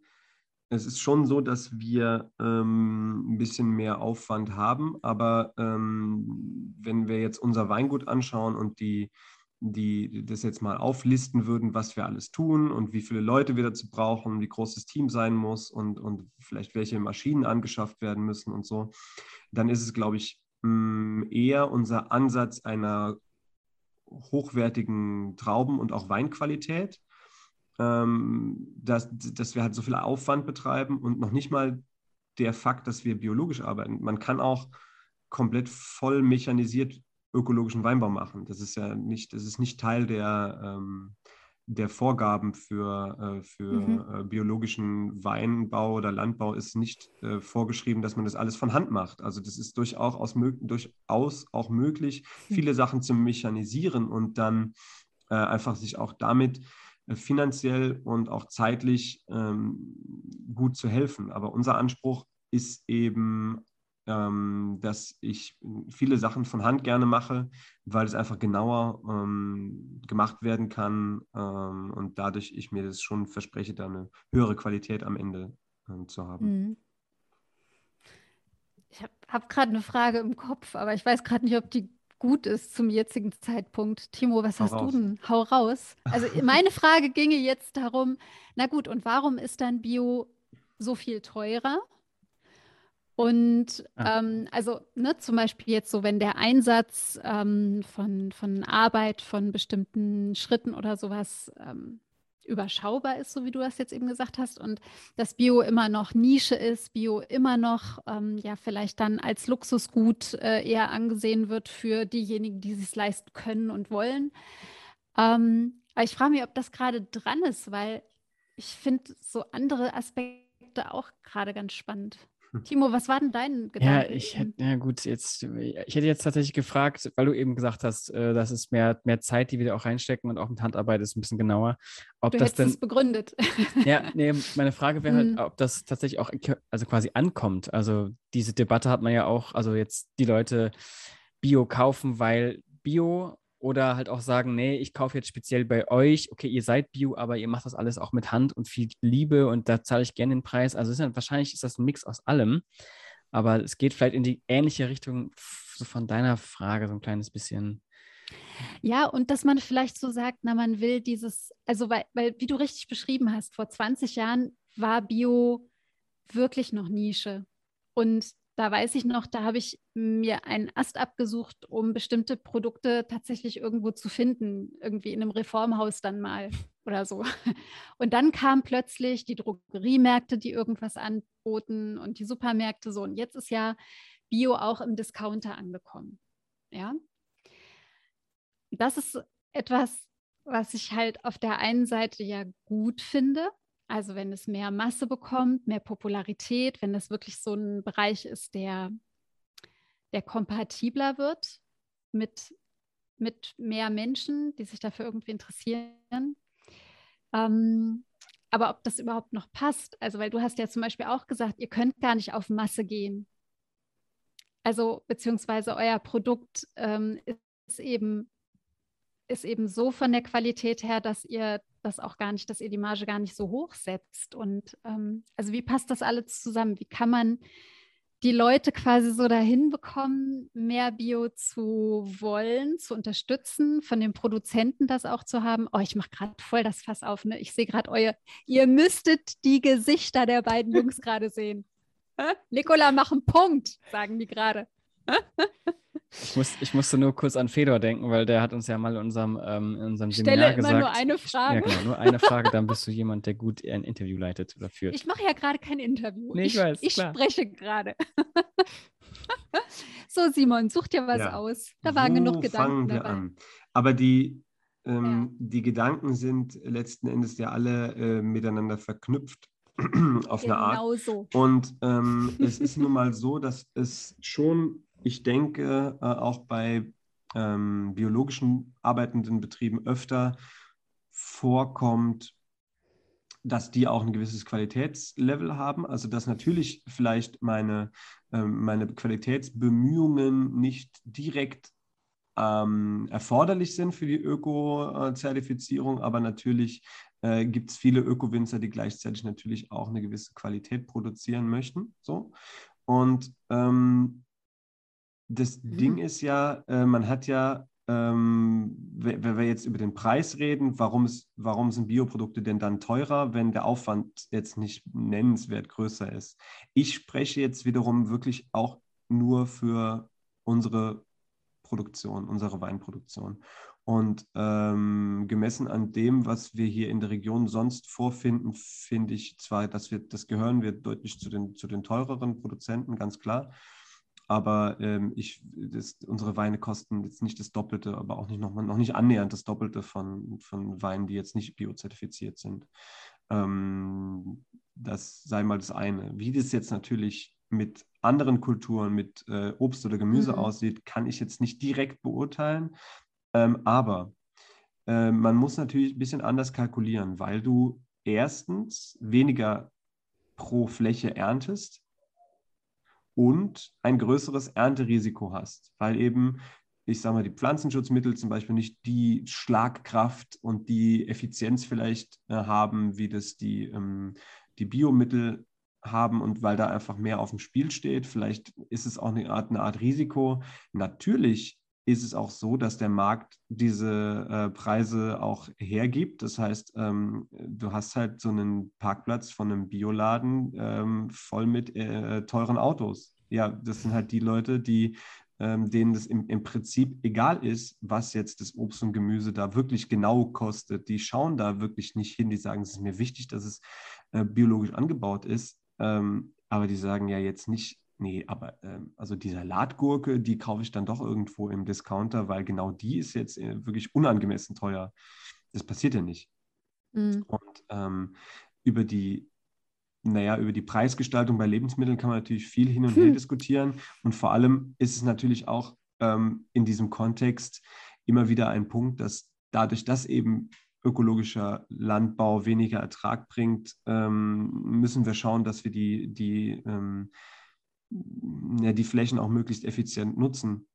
Speaker 3: es ist schon so, dass wir ähm, ein bisschen mehr Aufwand haben, aber ähm, wenn wir jetzt unser Weingut anschauen und die, die das jetzt mal auflisten würden, was wir alles tun und wie viele Leute wir dazu brauchen, wie groß das Team sein muss und, und vielleicht welche Maschinen angeschafft werden müssen und so, dann ist es, glaube ich, mm, eher unser Ansatz einer hochwertigen Trauben- und auch Weinqualität ähm, dass, dass wir halt so viel Aufwand betreiben und noch nicht mal der Fakt, dass wir biologisch arbeiten. Man kann auch komplett voll mechanisiert ökologischen Weinbau machen. Das ist ja nicht, das ist nicht Teil der, ähm, der Vorgaben für, äh, für mhm. äh, biologischen Weinbau oder Landbau ist nicht äh, vorgeschrieben, dass man das alles von Hand macht. Also das ist durchaus, aus, durchaus auch möglich, mhm. viele Sachen zu mechanisieren und dann äh, einfach sich auch damit finanziell und auch zeitlich ähm, gut zu helfen. Aber unser Anspruch ist eben, ähm, dass ich viele Sachen von Hand gerne mache, weil es einfach genauer ähm, gemacht werden kann ähm, und dadurch ich mir das schon verspreche, da eine höhere Qualität am Ende ähm, zu haben. Mhm.
Speaker 1: Ich habe hab gerade eine Frage im Kopf, aber ich weiß gerade nicht, ob die gut ist zum jetzigen Zeitpunkt. Timo, was Hau hast raus. du denn? Hau raus. Also meine [laughs] Frage ginge jetzt darum, na gut, und warum ist dann Bio so viel teurer? Und ah. ähm, also ne, zum Beispiel jetzt so, wenn der Einsatz ähm, von, von Arbeit, von bestimmten Schritten oder sowas ähm, überschaubar ist, so wie du das jetzt eben gesagt hast, und dass Bio immer noch Nische ist, Bio immer noch ähm, ja vielleicht dann als Luxusgut äh, eher angesehen wird für diejenigen, die es leisten können und wollen. Ähm, aber ich frage mich, ob das gerade dran ist, weil ich finde so andere Aspekte auch gerade ganz spannend. [laughs] Timo, was war denn dein
Speaker 2: Gedanke? Ja, ich hätte, ja gut, jetzt, ich hätte jetzt tatsächlich gefragt, weil du eben gesagt hast, äh, dass es mehr, mehr Zeit, die wir da auch reinstecken und auch mit Handarbeit ist ein bisschen genauer.
Speaker 1: Ob du das denn, es begründet. [laughs]
Speaker 2: Ja, nee, meine Frage wäre halt, hm. ob das tatsächlich auch also quasi ankommt. Also diese Debatte hat man ja auch, also jetzt die Leute Bio kaufen, weil Bio oder halt auch sagen, nee, ich kaufe jetzt speziell bei euch, okay, ihr seid Bio, aber ihr macht das alles auch mit Hand und viel Liebe und da zahle ich gerne den Preis. Also ist ja, wahrscheinlich ist das ein Mix aus allem, aber es geht vielleicht in die ähnliche Richtung so von deiner Frage so ein kleines bisschen.
Speaker 1: Ja, und dass man vielleicht so sagt, na, man will dieses, also weil, weil, wie du richtig beschrieben hast, vor 20 Jahren war Bio wirklich noch Nische. Und da weiß ich noch, da habe ich mir einen Ast abgesucht, um bestimmte Produkte tatsächlich irgendwo zu finden, irgendwie in einem Reformhaus dann mal oder so. Und dann kamen plötzlich die Drogeriemärkte, die irgendwas anboten und die Supermärkte so. Und jetzt ist ja Bio auch im Discounter angekommen. Ja. Das ist etwas, was ich halt auf der einen Seite ja gut finde, also wenn es mehr Masse bekommt, mehr Popularität, wenn es wirklich so ein Bereich ist, der, der kompatibler wird mit, mit mehr Menschen, die sich dafür irgendwie interessieren. Ähm, aber ob das überhaupt noch passt, also weil du hast ja zum Beispiel auch gesagt, ihr könnt gar nicht auf Masse gehen. Also beziehungsweise euer Produkt ähm, ist eben ist eben so von der Qualität her, dass ihr das auch gar nicht, dass ihr die Marge gar nicht so hoch setzt. Und ähm, also wie passt das alles zusammen? Wie kann man die Leute quasi so dahin bekommen, mehr Bio zu wollen, zu unterstützen, von den Produzenten das auch zu haben. Oh, ich mache gerade voll das Fass auf, ne? Ich sehe gerade euer, ihr müsstet die Gesichter der beiden Jungs [laughs] gerade sehen. Nicola, mach einen Punkt, sagen die gerade.
Speaker 2: Ich, muss, ich musste nur kurz an Fedor denken, weil der hat uns ja mal in unserem, ähm, in unserem
Speaker 1: Stelle
Speaker 2: Seminar
Speaker 1: immer
Speaker 2: gesagt.
Speaker 1: nur eine Frage.
Speaker 2: Ja, genau, nur eine Frage, dann bist du jemand, der gut ein Interview leitet oder führt.
Speaker 1: Ich mache ja gerade kein Interview.
Speaker 2: Nee, ich, ich weiß.
Speaker 1: Ich klar. spreche gerade. [laughs] so, Simon, such dir was ja. aus. Da waren Wo genug Gedanken. Fangen wir dabei. an?
Speaker 3: Aber die, ähm, ja. die Gedanken sind letzten Endes ja alle äh, miteinander verknüpft. [clears throat] auf genau eine Art.
Speaker 1: So.
Speaker 3: Und ähm, es ist nun mal so, dass es schon ich denke, äh, auch bei ähm, biologischen arbeitenden Betrieben öfter vorkommt, dass die auch ein gewisses Qualitätslevel haben. Also dass natürlich vielleicht meine, ähm, meine Qualitätsbemühungen nicht direkt ähm, erforderlich sind für die Öko-Zertifizierung, aber natürlich äh, gibt es viele Öko-Winzer, die gleichzeitig natürlich auch eine gewisse Qualität produzieren möchten. So. Und ähm, das mhm. Ding ist ja, äh, man hat ja, ähm, wenn wir jetzt über den Preis reden, warum, ist, warum sind Bioprodukte denn dann teurer, wenn der Aufwand jetzt nicht nennenswert größer ist? Ich spreche jetzt wiederum wirklich auch nur für unsere Produktion, unsere Weinproduktion. Und ähm, gemessen an dem, was wir hier in der Region sonst vorfinden, finde ich zwar, dass wir, das gehören wir deutlich zu den, zu den teureren Produzenten, ganz klar. Aber ähm, ich, das, unsere Weine kosten jetzt nicht das Doppelte, aber auch nicht noch, noch nicht annähernd das Doppelte von, von Weinen, die jetzt nicht biozertifiziert sind. Ähm, das sei mal das eine. Wie das jetzt natürlich mit anderen Kulturen, mit äh, Obst oder Gemüse mhm. aussieht, kann ich jetzt nicht direkt beurteilen. Ähm, aber äh, man muss natürlich ein bisschen anders kalkulieren, weil du erstens weniger pro Fläche erntest und ein größeres Ernterisiko hast, weil eben, ich sage mal, die Pflanzenschutzmittel zum Beispiel nicht die Schlagkraft und die Effizienz vielleicht äh, haben, wie das die, ähm, die Biomittel haben und weil da einfach mehr auf dem Spiel steht. Vielleicht ist es auch eine Art, eine Art Risiko. Natürlich ist es auch so, dass der Markt diese äh, Preise auch hergibt. Das heißt, ähm, du hast halt so einen Parkplatz von einem Bioladen ähm, voll mit äh, teuren Autos. Ja, das sind halt die Leute, die ähm, denen es im, im, Prinzip egal ist, was jetzt das Obst und Gemüse da wirklich genau kostet. Die schauen da wirklich nicht hin. Die sagen, es ist mir wichtig, dass es äh, biologisch angebaut ist. Ähm, aber die sagen ja jetzt nicht, nee, aber ähm, also die Salatgurke, die kaufe ich dann doch irgendwo im Discounter, weil genau die ist jetzt äh, wirklich unangemessen teuer. Das passiert ja nicht. Mhm. Und ähm, über die, naja, über die Preisgestaltung bei Lebensmitteln kann man natürlich viel hin und hm. her diskutieren. Und vor allem ist es natürlich auch ähm, in diesem Kontext immer wieder ein Punkt, dass dadurch, dass eben ökologischer Landbau weniger Ertrag bringt, ähm, müssen wir schauen, dass wir die, die ähm, ja, die Flächen auch möglichst effizient nutzen.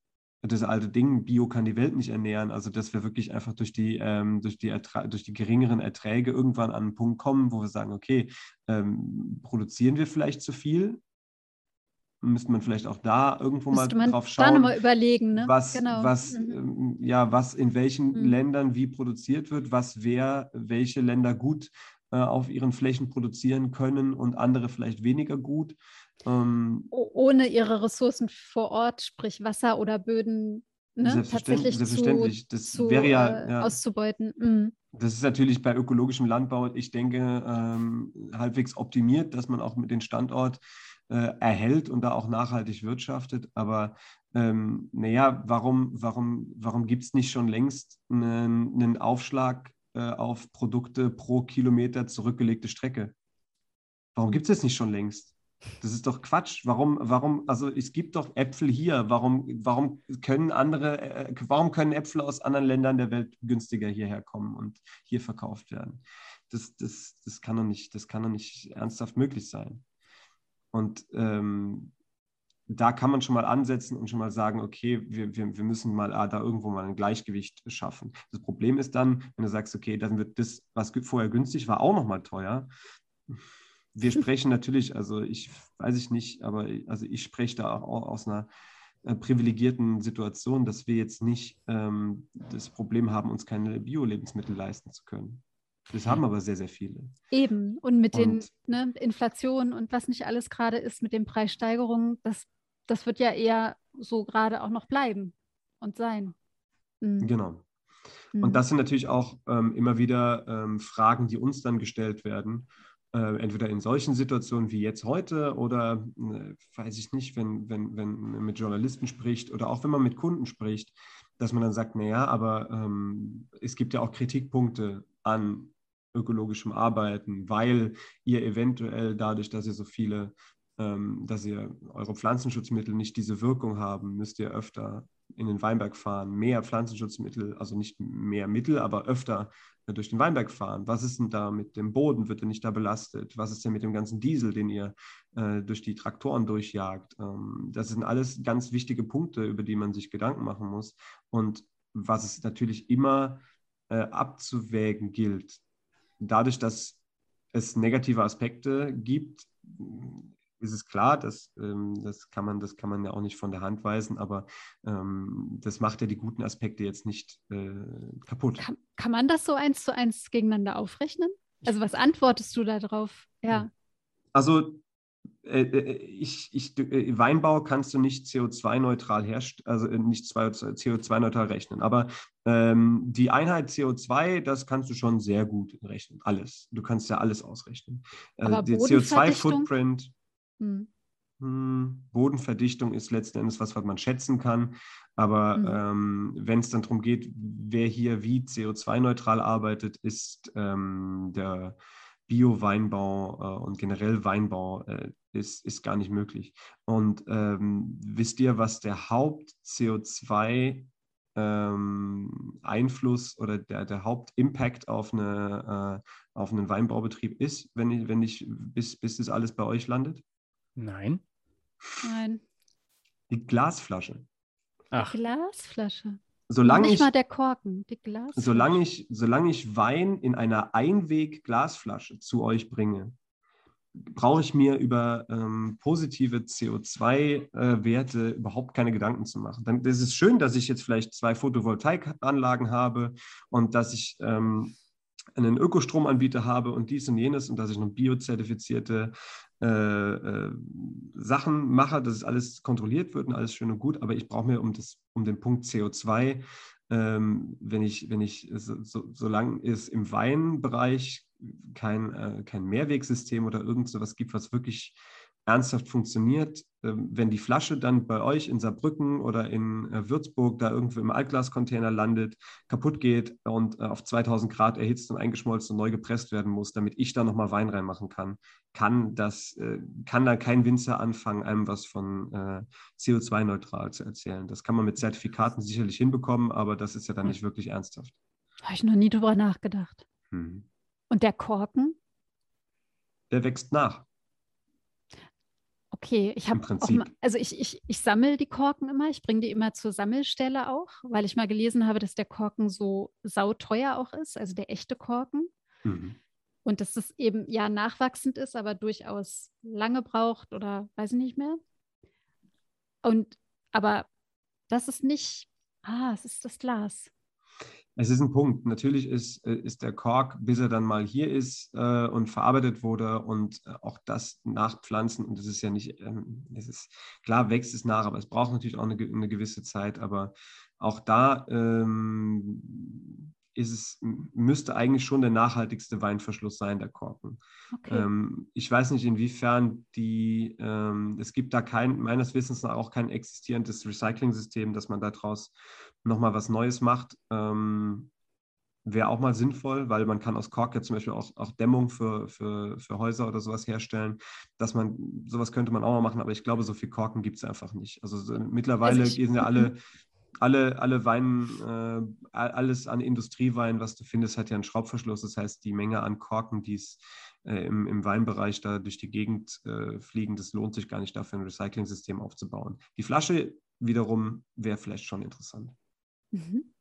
Speaker 3: Das alte Ding, Bio kann die Welt nicht ernähren. Also, dass wir wirklich einfach durch die, ähm, durch die, durch die geringeren Erträge irgendwann an einen Punkt kommen, wo wir sagen, okay, ähm, produzieren wir vielleicht zu viel? Müsste man vielleicht auch da irgendwo mal drauf schauen. Da
Speaker 1: nochmal überlegen, ne?
Speaker 3: was, genau. was, mhm. ähm, ja, was in welchen mhm. Ländern wie produziert wird, was wer, welche Länder gut äh, auf ihren Flächen produzieren können und andere vielleicht weniger gut.
Speaker 1: Ähm, Ohne ihre Ressourcen vor Ort, sprich Wasser oder Böden, ne?
Speaker 3: selbstverständlich, selbstverständlich. Zu, das zu, wäre ja,
Speaker 1: äh, ja, auszubeuten. Mhm.
Speaker 3: Das ist natürlich bei ökologischem Landbau, ich denke, ähm, halbwegs optimiert, dass man auch mit dem Standort äh, erhält und da auch nachhaltig wirtschaftet. Aber ähm, naja, warum, warum, warum gibt es nicht schon längst einen, einen Aufschlag äh, auf Produkte pro Kilometer zurückgelegte Strecke? Warum gibt es das nicht schon längst? Das ist doch Quatsch. Warum, warum, also es gibt doch Äpfel hier. Warum, warum können andere, äh, warum können Äpfel aus anderen Ländern der Welt günstiger hierher kommen und hier verkauft werden? Das, das, das, kann, doch nicht, das kann doch nicht ernsthaft möglich sein. Und ähm, da kann man schon mal ansetzen und schon mal sagen, okay, wir, wir, wir müssen mal ah, da irgendwo mal ein Gleichgewicht schaffen. Das Problem ist dann, wenn du sagst, okay, dann wird das, was vorher günstig war, auch nochmal teuer wir sprechen natürlich, also ich weiß ich nicht, aber also ich spreche da auch aus einer äh, privilegierten Situation, dass wir jetzt nicht ähm, das Problem haben, uns keine Bio-Lebensmittel leisten zu können. Das haben aber sehr, sehr viele.
Speaker 1: Eben. Und mit und, den ne, Inflationen und was nicht alles gerade ist, mit den Preissteigerungen, das, das wird ja eher so gerade auch noch bleiben und sein.
Speaker 3: Mhm. Genau. Und mhm. das sind natürlich auch ähm, immer wieder ähm, Fragen, die uns dann gestellt werden entweder in solchen Situationen wie jetzt heute oder äh, weiß ich nicht, wenn, wenn, wenn man mit Journalisten spricht oder auch wenn man mit Kunden spricht, dass man dann sagt, naja, aber ähm, es gibt ja auch Kritikpunkte an ökologischem Arbeiten, weil ihr eventuell dadurch, dass ihr so viele, ähm, dass ihr eure Pflanzenschutzmittel nicht diese Wirkung haben, müsst ihr öfter in den Weinberg fahren, mehr Pflanzenschutzmittel, also nicht mehr Mittel, aber öfter durch den Weinberg fahren? Was ist denn da mit dem Boden? Wird er nicht da belastet? Was ist denn mit dem ganzen Diesel, den ihr äh, durch die Traktoren durchjagt? Ähm, das sind alles ganz wichtige Punkte, über die man sich Gedanken machen muss. Und was es natürlich immer äh, abzuwägen gilt, dadurch, dass es negative Aspekte gibt, ist es klar, dass, ähm, das, kann man, das kann man ja auch nicht von der Hand weisen, aber ähm, das macht ja die guten Aspekte jetzt nicht äh, kaputt.
Speaker 1: Kann, kann, man das so eins zu eins gegeneinander aufrechnen? Also was antwortest du darauf? Ja.
Speaker 3: Also äh, äh ich, ich, äh, Weinbau kannst du nicht CO2-neutral herstellen, also äh, nicht CO2-neutral rechnen. Aber ähm, die Einheit CO2, das kannst du schon sehr gut rechnen. Alles. Du kannst ja alles ausrechnen.
Speaker 1: Aber der CO2-Footprint.
Speaker 3: Hm. hm. Bodenverdichtung ist letzten Endes was, was man schätzen kann. Aber mhm. ähm, wenn es dann darum geht, wer hier wie CO2-neutral arbeitet, ist ähm, der Bio-Weinbau äh, und generell Weinbau äh, ist, ist gar nicht möglich. Und ähm, wisst ihr, was der Haupt-CO2 ähm, Einfluss oder der, der Hauptimpact auf, eine, äh, auf einen Weinbaubetrieb ist, wenn ich, wenn ich bis, bis das alles bei euch landet?
Speaker 2: Nein.
Speaker 1: Nein.
Speaker 3: Die Glasflasche.
Speaker 1: Ach. Die Glasflasche.
Speaker 3: Solange
Speaker 1: nicht ich, mal der Korken, die Glasflasche.
Speaker 3: Solange ich, solange ich Wein in einer Einweg-Glasflasche zu euch bringe, brauche ich mir über ähm, positive CO2-Werte äh, überhaupt keine Gedanken zu machen. Dann ist es schön, dass ich jetzt vielleicht zwei Photovoltaikanlagen habe und dass ich ähm, einen Ökostromanbieter habe und dies und jenes und dass ich noch biozertifizierte äh, äh, Sachen mache, dass es alles kontrolliert wird und alles schön und gut, aber ich brauche mir um, das, um den Punkt CO2, ähm, wenn ich, wenn ich, so, so, solange es im Weinbereich kein, äh, kein Mehrwegsystem oder irgend sowas gibt, was wirklich ernsthaft funktioniert, wenn die Flasche dann bei euch in Saarbrücken oder in äh, Würzburg da irgendwo im Altglascontainer landet, kaputt geht und äh, auf 2000 Grad erhitzt und eingeschmolzen und neu gepresst werden muss, damit ich da nochmal Wein reinmachen kann, kann, das, äh, kann da kein Winzer anfangen, einem was von CO2-neutral zu erzählen. Das kann man mit Zertifikaten sicherlich hinbekommen, aber das ist ja dann hm. nicht wirklich ernsthaft.
Speaker 1: Habe ich noch nie drüber nachgedacht. Hm. Und der Korken?
Speaker 3: Der wächst nach.
Speaker 1: Okay, ich habe also ich, ich, ich sammle die Korken immer, ich bringe die immer zur Sammelstelle auch, weil ich mal gelesen habe, dass der Korken so sauteuer auch ist, also der echte Korken. Mhm. Und dass es eben ja nachwachsend ist, aber durchaus lange braucht oder weiß ich nicht mehr. Und aber das ist nicht, ah, es ist das Glas.
Speaker 3: Es ist ein Punkt. Natürlich ist, äh, ist der Kork, bis er dann mal hier ist äh, und verarbeitet wurde und äh, auch das nachpflanzen. Und das ist ja nicht, ähm, es ist klar, wächst es nach, aber es braucht natürlich auch eine, eine gewisse Zeit. Aber auch da ähm, ist es, müsste eigentlich schon der nachhaltigste Weinverschluss sein, der Korken. Okay. Ähm, ich weiß nicht, inwiefern die, ähm, es gibt da kein, meines Wissens nach auch kein existierendes Recycling-System, dass man daraus nochmal was Neues macht. Ähm, Wäre auch mal sinnvoll, weil man kann aus Kork ja zum Beispiel auch, auch Dämmung für, für, für Häuser oder sowas herstellen. Dass man, sowas könnte man auch mal machen, aber ich glaube, so viel Korken gibt es einfach nicht. Also so, mittlerweile also gehen ja [laughs] alle alle, alle Weinen, äh, alles an Industriewein, was du findest, hat ja einen Schraubverschluss. Das heißt, die Menge an Korken, die es äh, im, im Weinbereich da durch die Gegend äh, fliegen, das lohnt sich gar nicht dafür, ein Recycling-System aufzubauen. Die Flasche wiederum wäre vielleicht schon interessant. Mhm.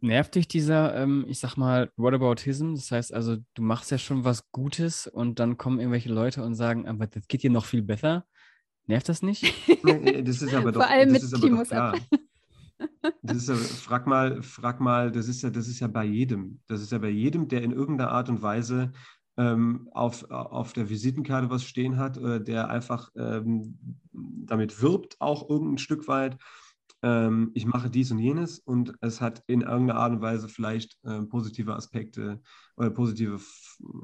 Speaker 2: Nervt dich dieser, ähm, ich sag mal, Whataboutism? Das heißt also, du machst ja schon was Gutes und dann kommen irgendwelche Leute und sagen, aber das geht dir noch viel besser. Nervt das nicht? [laughs]
Speaker 3: Nee, das ist aber doch,
Speaker 1: Vor allem
Speaker 3: das
Speaker 1: mit ist aber doch klar.
Speaker 3: Das ist ja, frag mal, frag mal, das ist ja, das ist ja bei jedem. Das ist ja bei jedem, der in irgendeiner Art und Weise ähm, auf, auf der Visitenkarte was stehen hat, äh, der einfach ähm, damit wirbt, auch irgendein Stück weit ähm, ich mache dies und jenes und es hat in irgendeiner Art und Weise vielleicht äh, positive Aspekte oder positive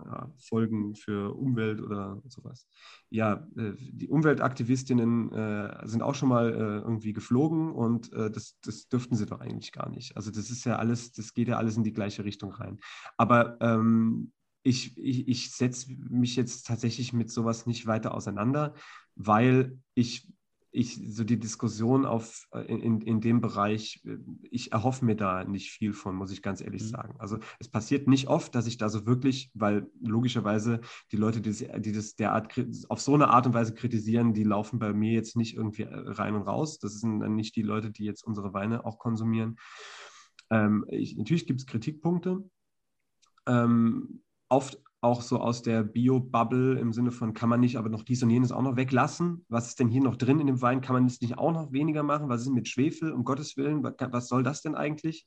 Speaker 3: ja, Folgen für Umwelt oder sowas. Ja, äh, die Umweltaktivistinnen äh, sind auch schon mal äh, irgendwie geflogen und äh, das, das dürften sie doch eigentlich gar nicht. Also das ist ja alles, das geht ja alles in die gleiche Richtung rein. Aber ähm, ich, ich, ich setze mich jetzt tatsächlich mit sowas nicht weiter auseinander, weil ich ich so die Diskussion auf, äh, in, in dem Bereich, äh, ich erhoffe mir da nicht viel von, muss ich ganz ehrlich mhm. sagen. Also es passiert nicht oft, dass ich da so wirklich, weil logischerweise die Leute, die das, die das derart auf so eine Art und Weise kritisieren, die laufen bei mir jetzt nicht irgendwie äh, rein und raus. Das sind dann nicht die Leute, die jetzt unsere Weine auch konsumieren. Ähm, ich, natürlich gibt es Kritikpunkte. Ähm, oft auch so aus der Bio-Bubble im Sinne von, kann man nicht aber noch dies und jenes auch noch weglassen? Was ist denn hier noch drin in dem Wein? Kann man das nicht auch noch weniger machen? Was ist mit Schwefel, um Gottes Willen? Was soll das denn eigentlich?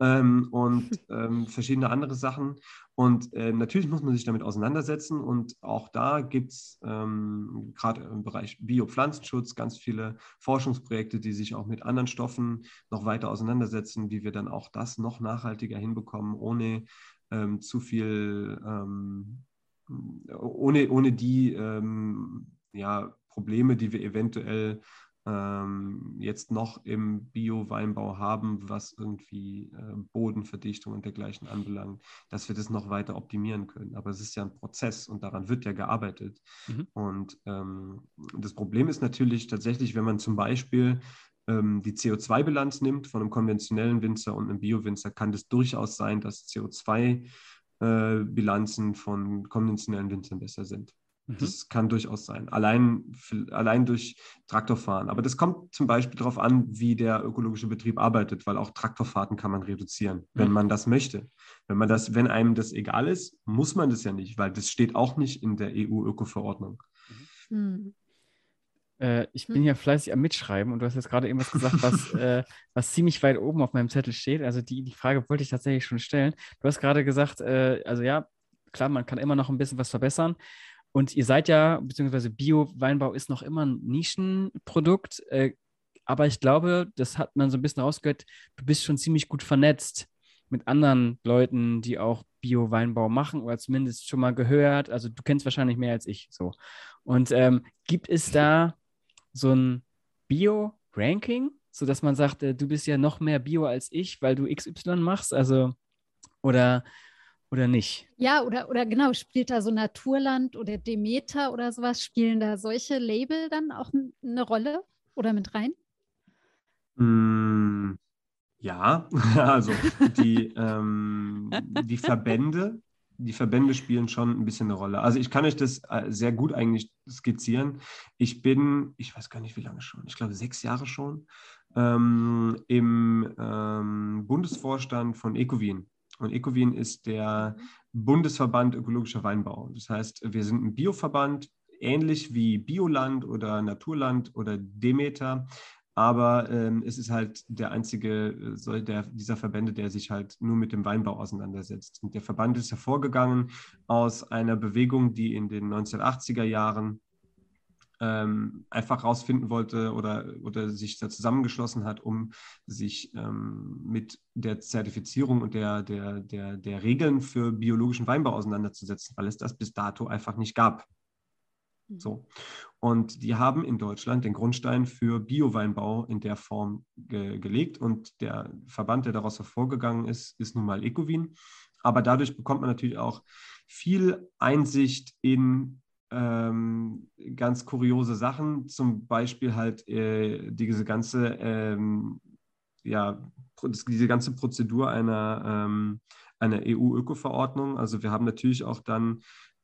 Speaker 3: Ähm, und [laughs] ähm, verschiedene andere Sachen. Und äh, natürlich muss man sich damit auseinandersetzen. Und auch da gibt es ähm, gerade im Bereich Biopflanzenschutz ganz viele Forschungsprojekte, die sich auch mit anderen Stoffen noch weiter auseinandersetzen, wie wir dann auch das noch nachhaltiger hinbekommen, ohne ähm, zu viel, ähm, ohne, ohne die ähm, ja, Probleme, die wir eventuell ähm, jetzt noch im Bio-Weinbau haben, was irgendwie äh, Bodenverdichtung und dergleichen anbelangt, dass wir das noch weiter optimieren können. Aber es ist ja ein Prozess und daran wird ja gearbeitet. Mhm. Und ähm, das Problem ist natürlich tatsächlich, wenn man zum Beispiel ähm, die CO2-Bilanz nimmt von einem konventionellen Winzer und einem Bio-Winzer, kann es durchaus sein, dass CO2-Bilanzen äh, von konventionellen Winzern besser sind. Mhm. Das kann durchaus sein. Allein, allein durch Traktorfahren. Aber das kommt zum Beispiel darauf an, wie der ökologische Betrieb arbeitet, weil auch Traktorfahrten kann man reduzieren, wenn mhm. man das möchte. Wenn man das, wenn einem das egal ist, muss man das ja nicht, weil das steht auch nicht in der EU-Öko-Verordnung.
Speaker 2: Mhm. Äh, ich bin ja fleißig am Mitschreiben und du hast jetzt gerade irgendwas gesagt, was, [laughs] äh, was ziemlich weit oben auf meinem Zettel steht. Also die, die Frage wollte ich tatsächlich schon stellen. Du hast gerade gesagt, äh, also ja, klar, man kann immer noch ein bisschen was verbessern. Und ihr seid ja, beziehungsweise Bio-Weinbau ist noch immer ein Nischenprodukt. Äh, aber ich glaube, das hat man so ein bisschen rausgehört, du bist schon ziemlich gut vernetzt mit anderen Leuten, die auch Bio-Weinbau machen oder zumindest schon mal gehört. Also du kennst wahrscheinlich mehr als ich so. Und ähm, gibt es da so ein Bio-Ranking, sodass man sagt, äh, du bist ja noch mehr Bio als ich, weil du XY machst? Also, oder oder nicht?
Speaker 1: Ja, oder, oder genau, spielt da so Naturland oder Demeter oder sowas, spielen da solche Label dann auch eine Rolle oder mit rein?
Speaker 3: Mm, ja, [laughs] also die, ähm, die Verbände, die Verbände spielen schon ein bisschen eine Rolle. Also ich kann euch das äh, sehr gut eigentlich skizzieren. Ich bin, ich weiß gar nicht wie lange schon, ich glaube sechs Jahre schon, ähm, im ähm, Bundesvorstand von Ecowin. Und Ecowin ist der Bundesverband ökologischer Weinbau. Das heißt, wir sind ein Bioverband, ähnlich wie Bioland oder Naturland oder Demeter. Aber ähm, es ist halt der einzige äh, der, dieser Verbände, der sich halt nur mit dem Weinbau auseinandersetzt. Und der Verband ist hervorgegangen aus einer Bewegung, die in den 1980er Jahren ähm, einfach rausfinden wollte oder, oder sich da zusammengeschlossen hat, um sich ähm, mit der Zertifizierung und der, der, der, der Regeln für biologischen Weinbau auseinanderzusetzen, weil es das bis dato einfach nicht gab. Mhm. So. Und die haben in Deutschland den Grundstein für Bio-Weinbau in der Form ge gelegt. Und der Verband, der daraus hervorgegangen ist, ist nun mal Ecowin. Aber dadurch bekommt man natürlich auch viel Einsicht in ähm, ganz kuriose Sachen, zum Beispiel halt äh, diese ganze, ähm, ja, diese ganze Prozedur einer, ähm, einer EU-Öko-Verordnung. Also wir haben natürlich auch dann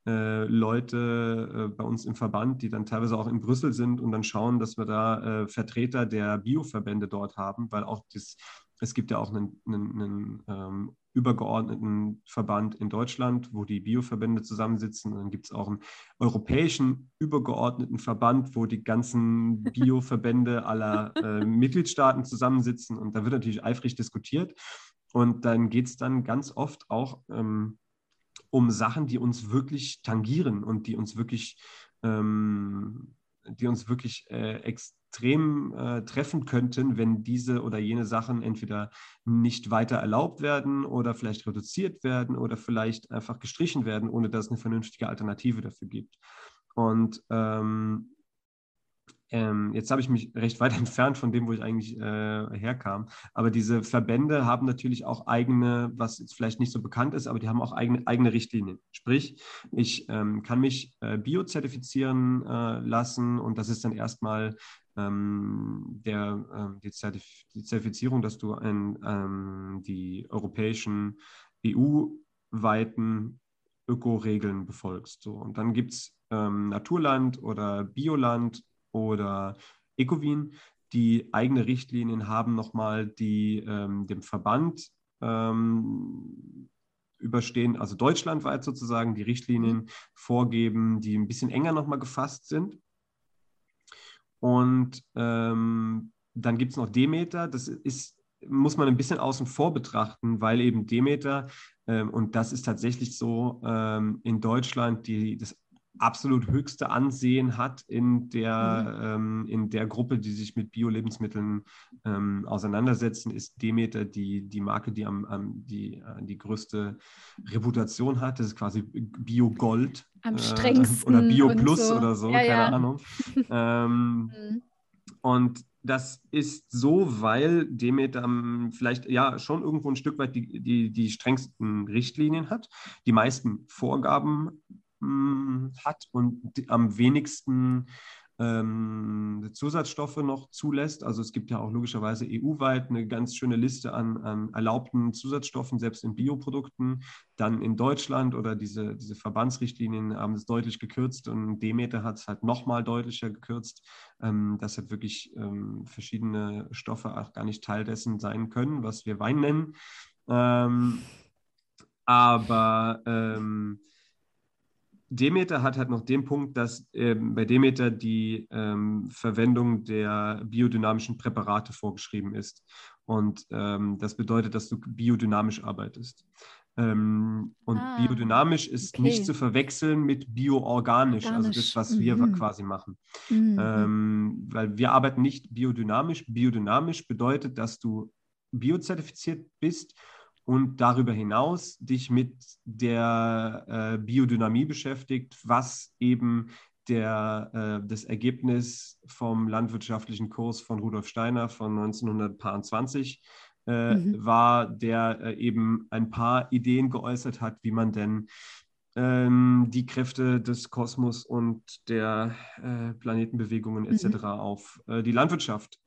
Speaker 3: äh, Leute äh, bei uns im Verband, die dann teilweise auch in Brüssel sind und dann schauen, dass wir da äh, Vertreter der Bioverbände dort haben, weil auch das, es gibt ja auch einen, einen, einen ähm, übergeordneten Verband in Deutschland, wo die Bioverbände zusammensitzen. Und dann gibt es auch einen europäischen übergeordneten Verband, wo die ganzen Bioverbände [laughs] aller äh, Mitgliedstaaten zusammensitzen. Und da wird natürlich eifrig diskutiert. Und dann geht es dann ganz oft auch ähm, um Sachen, die uns wirklich tangieren und die uns wirklich, ähm, die uns wirklich äh, extrem äh, treffen könnten, wenn diese oder jene Sachen entweder nicht weiter erlaubt werden oder vielleicht reduziert werden oder vielleicht einfach gestrichen werden, ohne dass es eine vernünftige Alternative dafür gibt. Und ähm, ähm, jetzt habe ich mich recht weit [laughs] entfernt von dem, wo ich eigentlich äh, herkam. Aber diese Verbände haben natürlich auch eigene, was jetzt vielleicht nicht so bekannt ist, aber die haben auch eigene, eigene Richtlinien. Sprich, ich ähm, kann mich äh, biozertifizieren äh, lassen und das ist dann erstmal ähm, der, ähm, die, Zertif die, Zertifizierung, dass du in, ähm, die europäischen EU-weiten Ökoregeln befolgst. So. Und dann gibt es ähm, Naturland oder Bioland oder Ecovin, die eigene Richtlinien haben, nochmal, die ähm, dem Verband ähm, überstehen, also deutschlandweit sozusagen, die Richtlinien vorgeben, die ein bisschen enger nochmal gefasst sind. Und ähm, dann gibt es noch Demeter, das ist, muss man ein bisschen außen vor betrachten, weil eben Demeter, ähm, und das ist tatsächlich so ähm, in Deutschland, die, das absolut höchste Ansehen hat in der, mhm. ähm, in der Gruppe, die sich mit Bio-Lebensmitteln ähm, auseinandersetzen, ist Demeter die, die Marke, die am, am die, äh, die größte Reputation hat. Das ist quasi Bio-Gold.
Speaker 1: Am äh, strengsten.
Speaker 3: Oder Bio-Plus so. oder so, ja, keine ja. Ahnung. ähm, mhm. Und das ist so, weil Demeter vielleicht ja schon irgendwo ein Stück weit die, die, die strengsten Richtlinien hat, die meisten Vorgaben hat und am wenigsten ähm, Zusatzstoffe noch zulässt. Also es gibt ja auch logischerweise EU-weit eine ganz schöne Liste an, an, erlaubten Zusatzstoffen, selbst in Bioprodukten. Dann in Deutschland oder diese, diese Verbandsrichtlinien haben es deutlich gekürzt und Demeter hat es halt nochmal deutlicher gekürzt, ähm, dass halt wirklich ähm, verschiedene Stoffe auch gar nicht Teil dessen sein können, was wir Wein nennen. Ähm, aber ähm, Demeter hat halt noch den Punkt, dass ähm, bei Demeter die ähm, Verwendung der biodynamischen Präparate vorgeschrieben ist. Und ähm, das bedeutet, dass du biodynamisch arbeitest. Ähm, und ah, biodynamisch ist okay. nicht zu verwechseln mit bioorganisch, also das, was mhm. wir quasi machen. Mhm. Ähm, weil wir arbeiten nicht biodynamisch. Biodynamisch bedeutet, dass du biozertifiziert bist und darüber hinaus dich mit der äh, Biodynamie beschäftigt, was eben der, äh, das Ergebnis vom landwirtschaftlichen Kurs von Rudolf Steiner von 1920 äh, mhm. war, der äh, eben ein paar Ideen geäußert hat, wie man denn ähm, die Kräfte des Kosmos und der äh, Planetenbewegungen etc. Mhm. auf äh, die Landwirtschaft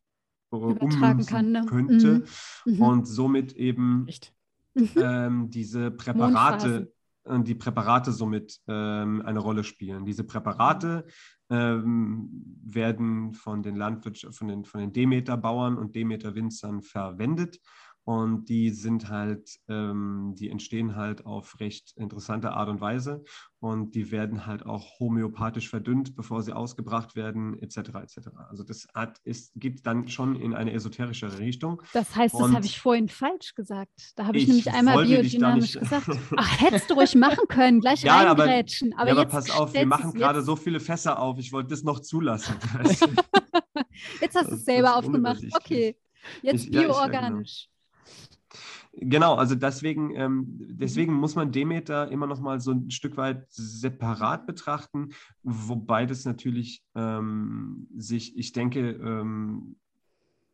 Speaker 1: übertragen kann, ne?
Speaker 3: könnte mhm. mhm. und somit eben Echt? Mhm. ähm, diese Präparate, äh, die Präparate somit ähm, eine Rolle spielen. Diese Präparate ähm, werden von den Landwirtschaften, von den, von den Demeter-Bauern und Demeter-Winzern verwendet und die sind halt, ähm, die entstehen halt auf recht interessante Art und Weise und die werden halt auch homöopathisch verdünnt, bevor sie ausgebracht werden, etc. etc. Also das hat, ist, geht dann schon in eine esoterischere Richtung.
Speaker 1: Das heißt, und das habe ich vorhin falsch gesagt. Da habe ich, ich, nämlich einmal biodynamisch gesagt. [laughs] Ach, hättest du ruhig machen können, gleich ja, reingrätschen.
Speaker 3: Aber, aber, ja, aber pass auf, wir machen gerade so viele Fässer auf. Ich wollte das noch zulassen. [laughs]
Speaker 1: jetzt hast [laughs] du es selber aufgemacht. Okay, jetzt bioorganisch. Ja,
Speaker 3: Genau, also deswegen, ähm, deswegen muss man Demeter immer noch mal so ein Stück weit separat betrachten, wobei das natürlich ähm, sich, ich denke, ähm,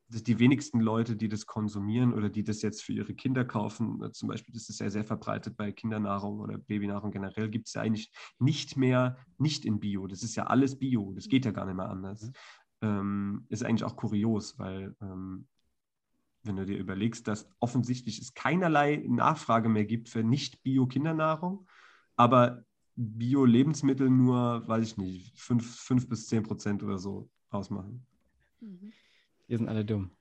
Speaker 3: dass die wenigsten Leute, die das konsumieren oder die das jetzt für ihre Kinder kaufen, äh, zum Beispiel, das ist ja sehr verbreitet bei Kindernahrung oder Babynahrung generell, gibt es ja eigentlich nicht mehr nicht in Bio. Das ist ja alles Bio, das geht ja gar nicht mehr anders. Mhm. Ähm, ist eigentlich auch kurios, weil ähm, wenn du dir überlegst, dass offensichtlich es keinerlei Nachfrage mehr gibt für nicht-Bio-Kindernahrung, aber Bio-Lebensmittel nur, weiß ich nicht, 5, 5 bis 10 Prozent oder so ausmachen.
Speaker 2: Mhm. Wir sind alle dumm.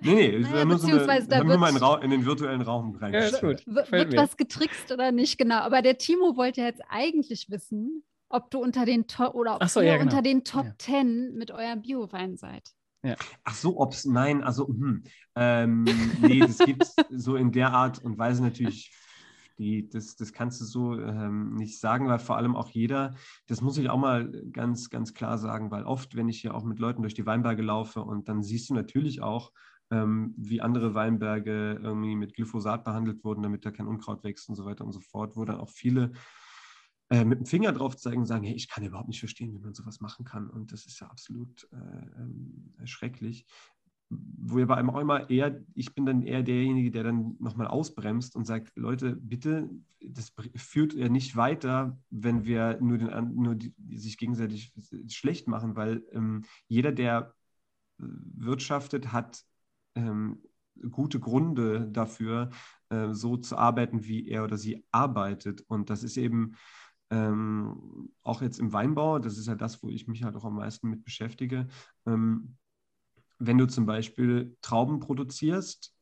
Speaker 3: Nee, nee, naja, nur so eine, da nur mal in, in, den virtuellen Raum rein. Ja.
Speaker 1: Wird was getrickst oder nicht, genau. Aber der Timo wollte jetzt eigentlich wissen, ob du unter den Top oder ob so, ihr ja, genau. unter den Top ja. 10 mit eurem Bio-Wein seid.
Speaker 3: Ja. Ach so, ob es, nein, also, hm, ähm, nee, das gibt es [laughs] so in der Art und Weise natürlich, die, das, das kannst du so ähm, nicht sagen, weil vor allem auch jeder, das muss ich auch mal ganz, ganz klar sagen, weil oft, wenn ich hier auch mit Leuten durch die Weinberge laufe und dann siehst du natürlich auch, ähm, wie andere Weinberge irgendwie mit Glyphosat behandelt wurden, damit da kein Unkraut wächst und so weiter und so fort, wo dann auch viele äh, mit dem Finger drauf zeigen und sagen, hey, ich kann überhaupt nicht verstehen, wie man sowas machen kann. Und das ist ja absolut äh, äh, schrecklich. Wo aber auch immer eher, ich bin dann eher derjenige, der dann nochmal ausbremst und sagt, Leute, bitte, das führt ja nicht weiter, wenn wir nur, den, nur die, sich gegenseitig schlecht machen, weil ähm, jeder, der äh, wirtschaftet, hat ähm, gute Gründe dafür, äh, so zu arbeiten, wie er oder sie arbeitet. Und das ist eben ähm, auch jetzt im Weinbau, das ist ja das, wo ich mich halt auch am meisten mit beschäftige. Ähm, wenn du zum Beispiel Trauben produzierst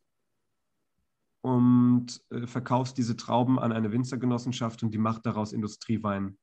Speaker 3: und äh, verkaufst diese Trauben an eine Winzergenossenschaft und die macht daraus Industriewein,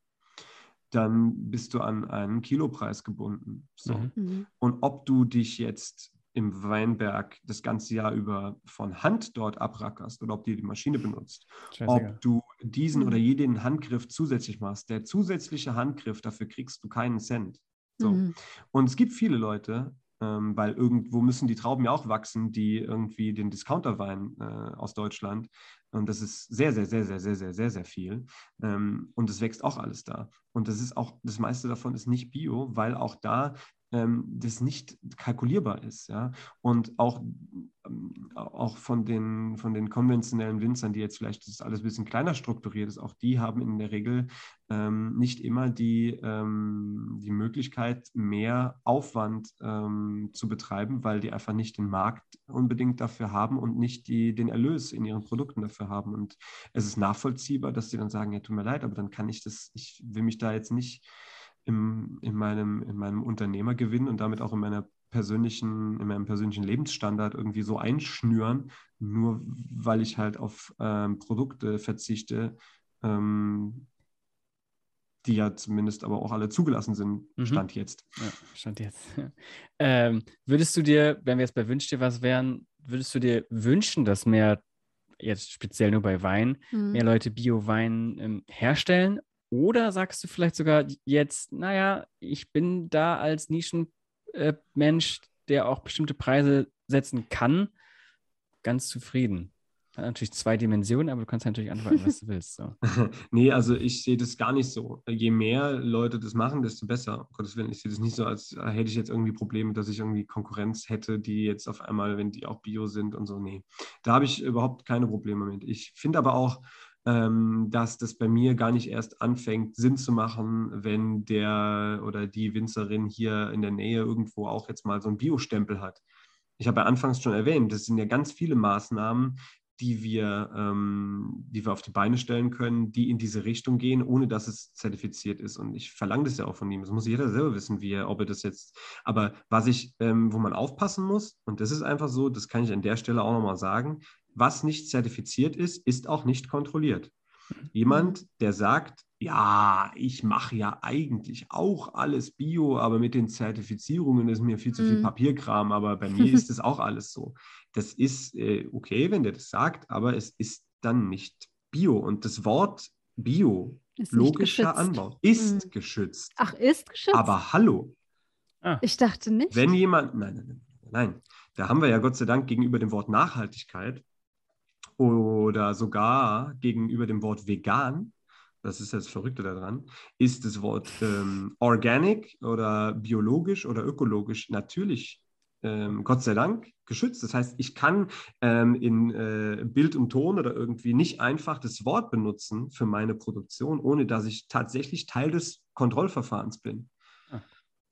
Speaker 3: dann bist du an einen Kilopreis gebunden. So. Mhm. mhm. Und ob du dich jetzt im Weinberg das ganze Jahr über von Hand dort abrackerst oder ob du die Maschine benutzt, ob du diesen mhm. oder jeden Handgriff zusätzlich machst. Der zusätzliche Handgriff, dafür kriegst du keinen Cent. So. Mhm. Und es gibt viele Leute, ähm, weil irgendwo müssen die Trauben ja auch wachsen, die irgendwie den Discounterwein äh, aus Deutschland. Und das ist sehr, sehr, sehr, sehr, sehr, sehr, sehr, sehr viel. Ähm, und es wächst auch alles da. Und das ist auch, das meiste davon ist nicht bio, weil auch da ähm, das nicht kalkulierbar ist. Ja? Und auch ähm, auch von den, von den konventionellen Winzern, die jetzt vielleicht das alles ein bisschen kleiner strukturiert ist, auch die haben in der Regel ähm, nicht immer die, ähm, die Möglichkeit, mehr Aufwand ähm, zu betreiben, weil die einfach nicht den Markt unbedingt dafür haben und nicht die, den Erlös in ihren Produkten dafür haben. Und es ist nachvollziehbar, dass sie dann sagen, ja, tut mir leid, aber dann kann ich das, ich will mich da jetzt nicht im, in, meinem, in meinem Unternehmergewinn und damit auch in meiner persönlichen, in meinem persönlichen Lebensstandard irgendwie so einschnüren, nur weil ich halt auf ähm, Produkte verzichte, ähm, die ja zumindest aber auch alle zugelassen sind, mhm. Stand jetzt.
Speaker 2: Ja, Stand jetzt. [laughs] ähm, würdest du dir, wenn wir jetzt bei Wünsch dir was wären, würdest du dir wünschen, dass mehr, jetzt speziell nur bei Wein, mhm. mehr Leute Bio-Wein ähm, herstellen? Oder sagst du vielleicht sogar jetzt, naja, ich bin da als Nischenmensch, äh, der auch bestimmte Preise setzen kann, ganz zufrieden? Hat natürlich zwei Dimensionen, aber du kannst natürlich antworten, was du willst. So. [laughs]
Speaker 3: nee, also ich sehe das gar nicht so. Je mehr Leute das machen, desto besser. Um Gottes Willen, ich sehe das nicht so, als hätte ich jetzt irgendwie Probleme, dass ich irgendwie Konkurrenz hätte, die jetzt auf einmal, wenn die auch Bio sind und so. Nee, da habe ich überhaupt keine Probleme mit. Ich finde aber auch, ähm, dass das bei mir gar nicht erst anfängt, Sinn zu machen, wenn der oder die Winzerin hier in der Nähe irgendwo auch jetzt mal so einen Bio-Stempel hat. Ich habe ja anfangs schon erwähnt, das sind ja ganz viele Maßnahmen, die wir, ähm, die wir auf die Beine stellen können, die in diese Richtung gehen, ohne dass es zertifiziert ist. Und ich verlange das ja auch von ihm. Das muss jeder selber wissen, wie er, ob er das jetzt. Aber was ich, ähm, wo man aufpassen muss, und das ist einfach so, das kann ich an der Stelle auch nochmal sagen, was nicht zertifiziert ist, ist auch nicht kontrolliert. Jemand, der sagt, ja, ich mache ja eigentlich auch alles Bio, aber mit den Zertifizierungen ist mir viel zu viel mhm. Papierkram, aber bei [laughs] mir ist das auch alles so. Das ist äh, okay, wenn der das sagt, aber es ist dann nicht Bio. Und das Wort Bio, ist logischer Anbau, ist mhm. geschützt.
Speaker 1: Ach, ist geschützt?
Speaker 3: Aber hallo.
Speaker 1: Ah. Ich dachte nicht.
Speaker 3: Wenn jemand, nein, nein, nein, nein, da haben wir ja Gott sei Dank gegenüber dem Wort Nachhaltigkeit oder sogar gegenüber dem Wort vegan, das ist das Verrückte daran, ist das Wort ähm, organic oder biologisch oder ökologisch natürlich ähm, Gott sei Dank geschützt. Das heißt, ich kann ähm, in äh, Bild und Ton oder irgendwie nicht einfach das Wort benutzen für meine Produktion, ohne dass ich tatsächlich Teil des Kontrollverfahrens bin. Ah.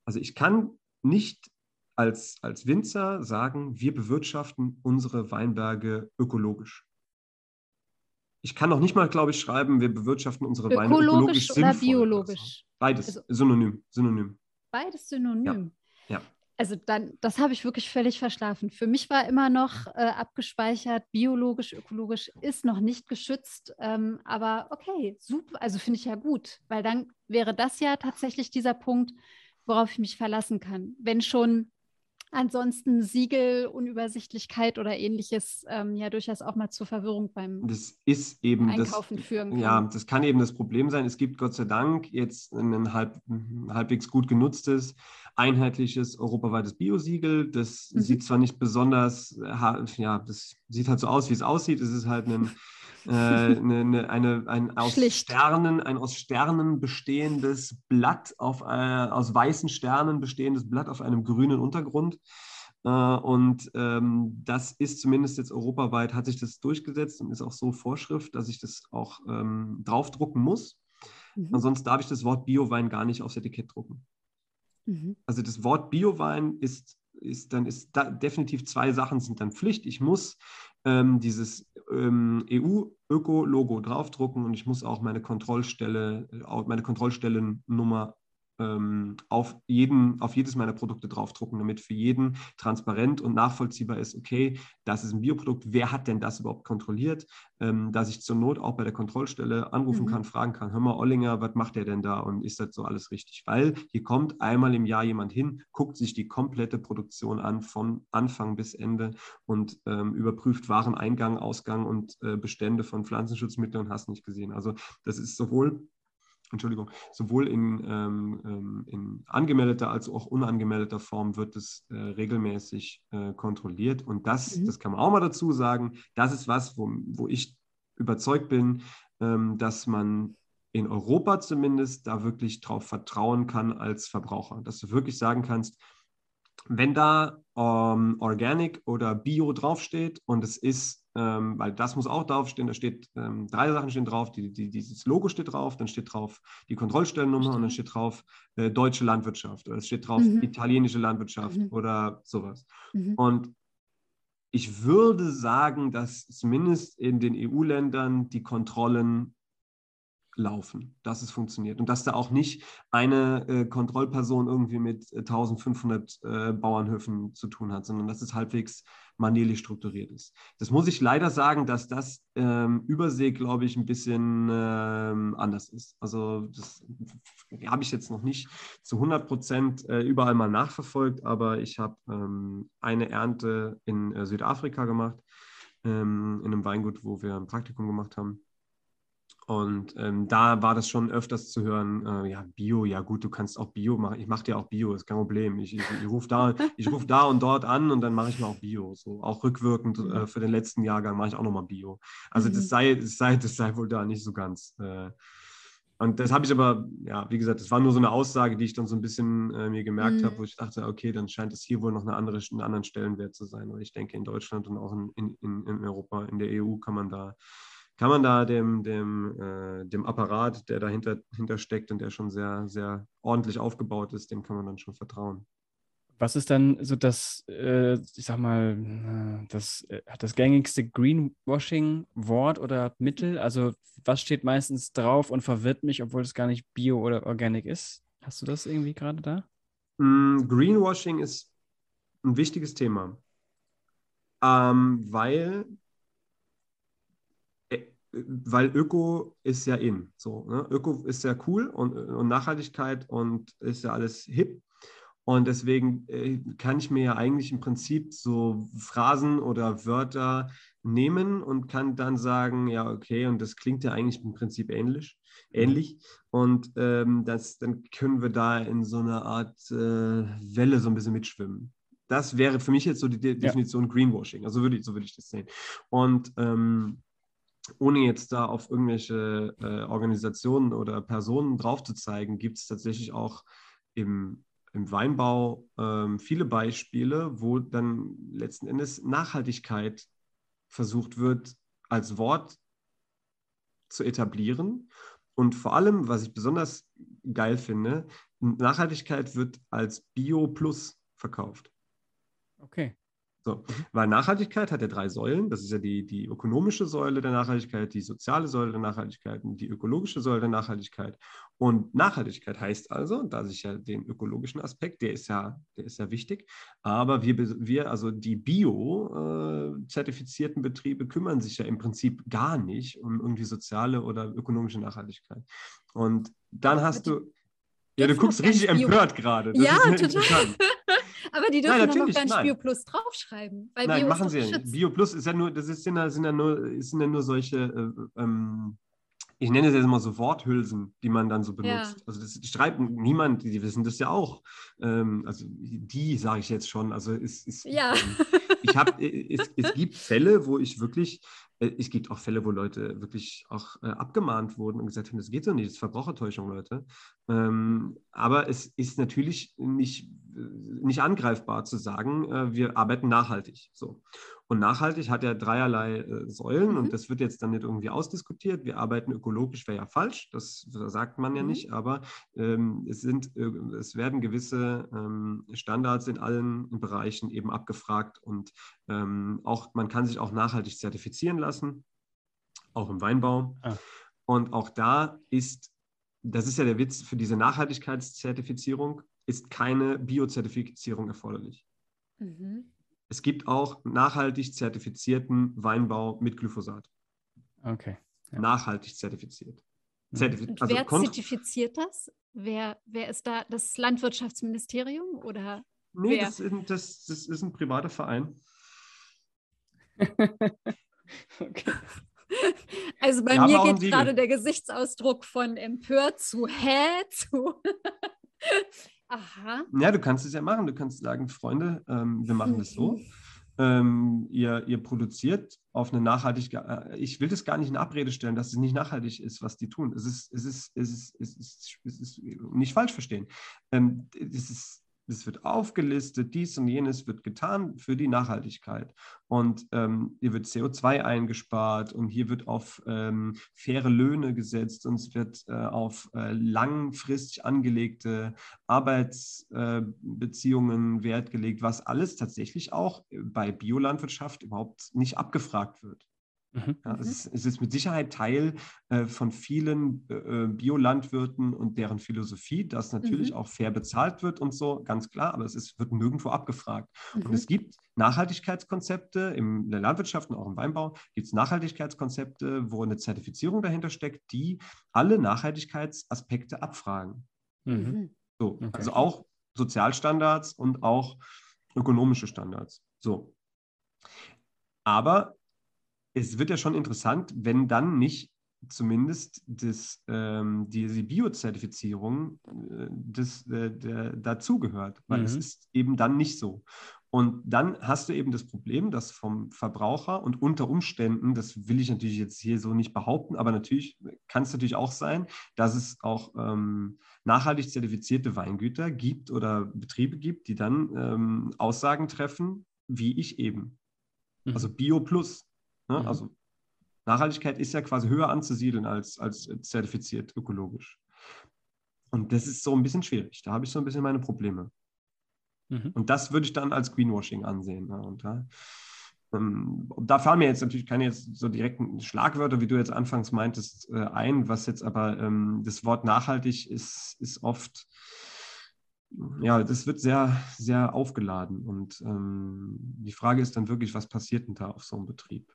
Speaker 3: Also ich kann nicht als, als Winzer sagen, wir bewirtschaften unsere Weinberge ökologisch. Ich kann noch nicht mal, glaube ich, schreiben, wir bewirtschaften unsere Weine ökologisch
Speaker 1: oder biologisch.
Speaker 3: Beides, also, synonym, synonym.
Speaker 1: Beides synonym.
Speaker 3: Ja. ja.
Speaker 1: Also dann, das habe ich wirklich völlig verschlafen. Für mich war immer noch äh, abgespeichert, biologisch, ökologisch ist noch nicht geschützt. Ähm, aber okay, super, also finde ich ja gut, weil dann wäre das ja tatsächlich dieser Punkt, worauf ich mich verlassen kann. Wenn schon ansonsten Siegel, Unübersichtlichkeit oder ähnliches ähm, ja durchaus auch mal zur Verwirrung beim
Speaker 3: das ist eben
Speaker 1: Einkaufen
Speaker 3: das,
Speaker 1: führen kann.
Speaker 3: Ja, das kann eben das Problem sein. Es gibt Gott sei Dank jetzt ein halb, halbwegs gut genutztes, einheitliches europaweites Biosiegel. Das mhm. sieht zwar nicht besonders, ja, das sieht halt so aus, wie es aussieht. Es ist halt ein äh, eine, [laughs] eine, ein, aus Sternen, ein aus Sternen bestehendes Blatt auf, äh, aus weißen Sternen bestehendes Blatt auf einem grünen Untergrund. Äh, und ähm, das ist zumindest jetzt europaweit, hat sich das durchgesetzt und ist auch so Vorschrift, dass ich das auch ähm, draufdrucken muss. Mhm. Ansonsten darf ich das Wort Biowein gar nicht aufs Etikett drucken. Mhm. Also das Wort Biowein ist, ist dann ist da definitiv zwei Sachen sind dann Pflicht. Ich muss ähm, dieses ähm, EU-Öko-Logo draufdrucken und ich muss auch meine Kontrollstelle, äh, meine Kontrollstellennummer ähm, auf, jeden, auf jedes meiner Produkte draufdrucken, damit für jeden transparent und nachvollziehbar ist, okay, das ist ein Bioprodukt, wer hat denn das überhaupt kontrolliert, ähm, dass ich zur Not auch bei der Kontrollstelle anrufen mhm. kann, fragen kann, hör mal, Ollinger, was macht der denn da und ist das so alles richtig? Weil hier kommt einmal im Jahr jemand hin, guckt sich die komplette Produktion an, von Anfang bis Ende und ähm, überprüft Wareneingang, Ausgang und äh, Bestände von Pflanzenschutzmitteln und hast nicht gesehen. Also das ist sowohl Entschuldigung, sowohl in, ähm, ähm, in angemeldeter als auch unangemeldeter Form wird es äh, regelmäßig äh, kontrolliert. Und das, mhm. das kann man auch mal dazu sagen, das ist was, wo, wo ich überzeugt bin, ähm, dass man in Europa zumindest da wirklich drauf vertrauen kann als Verbraucher. Dass du wirklich sagen kannst, wenn da ähm, Organic oder Bio draufsteht und es ist, ähm, weil das muss auch draufstehen, da steht, ähm, drei Sachen stehen drauf, die, die, dieses Logo steht drauf, dann steht drauf die Kontrollstellennummer und dann steht drauf äh, deutsche Landwirtschaft oder es steht drauf mhm. italienische Landwirtschaft mhm. oder sowas. Mhm. Und ich würde sagen, dass zumindest in den EU-Ländern die Kontrollen laufen, dass es funktioniert und dass da auch nicht eine äh, Kontrollperson irgendwie mit 1500 äh, äh, Bauernhöfen zu tun hat, sondern dass es halbwegs manierlich strukturiert ist. Das muss ich leider sagen, dass das ähm, Übersee, glaube ich, ein bisschen ähm, anders ist. Also das habe ich jetzt noch nicht zu 100 Prozent äh, überall mal nachverfolgt, aber ich habe ähm, eine Ernte in äh, Südafrika gemacht, ähm, in einem Weingut, wo wir ein Praktikum gemacht haben. Und ähm, da war das schon öfters zu hören, äh, ja, Bio, ja gut, du kannst auch Bio machen. Ich mache dir auch Bio, ist kein Problem. Ich, ich, ich rufe da, [laughs] ruf da und dort an und dann mache ich mal auch Bio. So, auch rückwirkend äh, mhm. für den letzten Jahrgang mache ich auch nochmal Bio. Also mhm. das, sei, das, sei, das sei wohl da nicht so ganz. Äh, und das habe ich aber, ja, wie gesagt, das war nur so eine Aussage, die ich dann so ein bisschen äh, mir gemerkt mhm. habe, wo ich dachte, okay, dann scheint es hier wohl noch eine andere, einen anderen Stellenwert zu sein. Weil ich denke, in Deutschland und auch in, in, in Europa, in der EU kann man da kann man da dem, dem, äh, dem Apparat, der dahinter hinter steckt und der schon sehr, sehr ordentlich aufgebaut ist, dem kann man dann schon vertrauen.
Speaker 2: Was ist dann so das, äh, ich sag mal, das, äh, das gängigste Greenwashing-Wort oder Mittel? Also, was steht meistens drauf und verwirrt mich, obwohl es gar nicht bio oder organic ist? Hast du das irgendwie gerade da?
Speaker 3: Mm, Greenwashing ist ein wichtiges Thema, ähm, weil weil Öko ist ja in. So, ne? Öko ist ja cool und, und, Nachhaltigkeit und ist ja alles hip. Und deswegen äh, kann ich mir ja eigentlich im Prinzip so Phrasen oder Wörter nehmen und kann dann sagen, ja, okay, und das klingt ja eigentlich im Prinzip ähnlich. ähnlich. Und ähm, das, dann können wir da in so einer Art äh, Welle so ein bisschen mitschwimmen. Das wäre für mich jetzt so die De Definition ja. Greenwashing. Also würde ich, so würde ich das sehen. Und ähm, ohne jetzt da auf irgendwelche äh, Organisationen oder Personen drauf zu zeigen, gibt es tatsächlich auch im, im Weinbau ähm, viele Beispiele, wo dann letzten Endes Nachhaltigkeit versucht wird, als Wort zu etablieren. Und vor allem, was ich besonders geil finde, Nachhaltigkeit wird als Bio Plus verkauft.
Speaker 2: Okay.
Speaker 3: So, weil Nachhaltigkeit hat ja drei Säulen. Das ist ja die, die ökonomische Säule der Nachhaltigkeit, die soziale Säule der Nachhaltigkeit und die ökologische Säule der Nachhaltigkeit. Und Nachhaltigkeit heißt also, da sich ja den ökologischen Aspekt, der ist ja, der ist ja wichtig, aber wir, wir also die bio-zertifizierten äh, Betriebe kümmern sich ja im Prinzip gar nicht um irgendwie soziale oder ökonomische Nachhaltigkeit. Und dann hast du, ja, du guckst richtig empört gerade.
Speaker 1: Ja, total. Die dürfen nein, noch gar nicht Bio Plus draufschreiben.
Speaker 3: Weil nein, Bio machen sie ja nicht. Bio Plus ist ja nur, das ist, sind, ja, sind, ja nur, sind ja nur solche, äh, ähm, ich nenne es jetzt mal so Worthülsen, die man dann so benutzt. Ja. Also das schreibt niemand, die wissen das ja auch. Ähm, also die sage ich jetzt schon. Also es, es,
Speaker 1: ja.
Speaker 3: Ähm, ich habe, es, es gibt Fälle, wo ich wirklich äh, es gibt auch Fälle, wo Leute wirklich auch äh, abgemahnt wurden und gesagt haben, das geht so nicht, das ist Verbrauchertäuschung, Leute. Ähm, aber es ist natürlich nicht, äh, nicht angreifbar zu sagen, äh, wir arbeiten nachhaltig. So. Und nachhaltig hat ja dreierlei äh, Säulen mhm. und das wird jetzt dann nicht irgendwie ausdiskutiert. Wir arbeiten ökologisch, wäre ja falsch, das, das, sagt man ja mhm. nicht, aber ähm, es, sind, äh, es werden gewisse ähm, Standards in allen Bereichen eben abgefragt und ähm, auch man kann sich auch nachhaltig zertifizieren lassen, auch im Weinbau. Ah. Und auch da ist, das ist ja der Witz, für diese Nachhaltigkeitszertifizierung ist keine Biozertifizierung erforderlich. Mhm. Es gibt auch nachhaltig zertifizierten Weinbau mit Glyphosat.
Speaker 2: Okay.
Speaker 3: Ja. Nachhaltig zertifiziert.
Speaker 1: Zertifiz Und also wer zertifiziert das? Wer, wer ist da? Das Landwirtschaftsministerium oder?
Speaker 3: Nee, das ist, das, das ist ein privater Verein. [laughs] [laughs]
Speaker 1: okay. [laughs] Also bei mir geht gerade der Gesichtsausdruck von empört zu hä zu. [laughs]
Speaker 3: Aha. Ja, du kannst es ja machen. Du kannst sagen, Freunde, ähm, wir machen das so. Ähm, ihr, ihr produziert auf eine nachhaltige, äh, ich will das gar nicht in Abrede stellen, dass es nicht nachhaltig ist, was die tun. Es ist, es ist, es ist, es ist, es ist nicht falsch verstehen. Ähm, es ist es wird aufgelistet, dies und jenes wird getan für die Nachhaltigkeit. Und ähm, hier wird CO2 eingespart und hier wird auf ähm, faire Löhne gesetzt und es wird äh, auf äh, langfristig angelegte Arbeitsbeziehungen äh, Wert gelegt, was alles tatsächlich auch bei Biolandwirtschaft überhaupt nicht abgefragt wird. Mhm. Ja, es, ist, es, ist, mit Sicherheit Teil äh, von vielen äh, Biolandwirten und deren Philosophie, dass natürlich mhm. auch fair bezahlt wird und so, ganz klar, aber es ist, wird nirgendwo abgefragt. Mhm. Und es gibt Nachhaltigkeitskonzepte in der Landwirtschaft und auch im Weinbau, gibt es Nachhaltigkeitskonzepte, wo eine Zertifizierung dahinter steckt, die alle Nachhaltigkeitsaspekte abfragen. Mhm. Mhm. So, okay. Also auch Sozialstandards und auch ökonomische Standards. So. Aber es wird ja schon interessant, wenn dann nicht zumindest das, ähm, diese Biozertifizierung äh, das, äh, dazugehört, weil mhm. es ist eben dann nicht so. Und dann hast du eben das Problem, dass vom Verbraucher und unter Umständen, das will ich natürlich jetzt hier so nicht behaupten, aber natürlich kann es natürlich auch sein, dass es auch ähm, nachhaltig zertifizierte Weingüter gibt oder Betriebe gibt, die dann ähm, Aussagen treffen, wie ich eben. Mhm. Also Bio Plus. Ne? Mhm. Also Nachhaltigkeit ist ja quasi höher anzusiedeln als, als zertifiziert ökologisch. Und das ist so ein bisschen schwierig. Da habe ich so ein bisschen meine Probleme. Mhm. Und das würde ich dann als Greenwashing ansehen. Ne? Und da, ähm, da fallen mir jetzt natürlich keine jetzt so direkten Schlagwörter, wie du jetzt anfangs meintest, äh, ein, was jetzt aber ähm, das Wort nachhaltig ist, ist oft ja, das wird sehr, sehr aufgeladen. Und ähm, die Frage ist dann wirklich, was passiert denn da auf so einem Betrieb?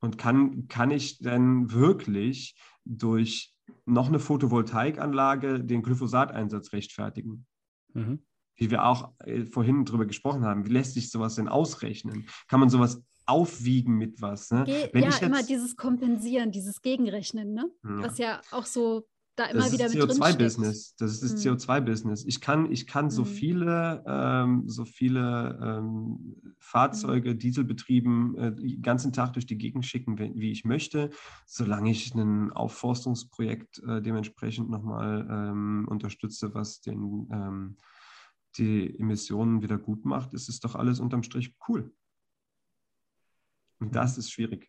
Speaker 3: Und kann, kann ich denn wirklich durch noch eine Photovoltaikanlage den Glyphosateinsatz rechtfertigen? Mhm. Wie wir auch äh, vorhin drüber gesprochen haben. Wie lässt sich sowas denn ausrechnen? Kann man sowas aufwiegen mit was? Ne?
Speaker 1: Ge ja, immer dieses Kompensieren, dieses Gegenrechnen, ne? Ja. was ja auch so da immer
Speaker 3: das
Speaker 1: wieder
Speaker 3: ist mit CO2-Business. Das ist das hm. CO2-Business. Ich kann, ich kann hm. so viele, ähm, so viele ähm, Fahrzeuge, hm. Dieselbetrieben, äh, den ganzen Tag durch die Gegend schicken, wie, wie ich möchte, solange ich ein Aufforstungsprojekt äh, dementsprechend nochmal ähm, unterstütze, was den, ähm, die Emissionen wieder gut macht, ist es doch alles unterm Strich cool. Und das ist schwierig.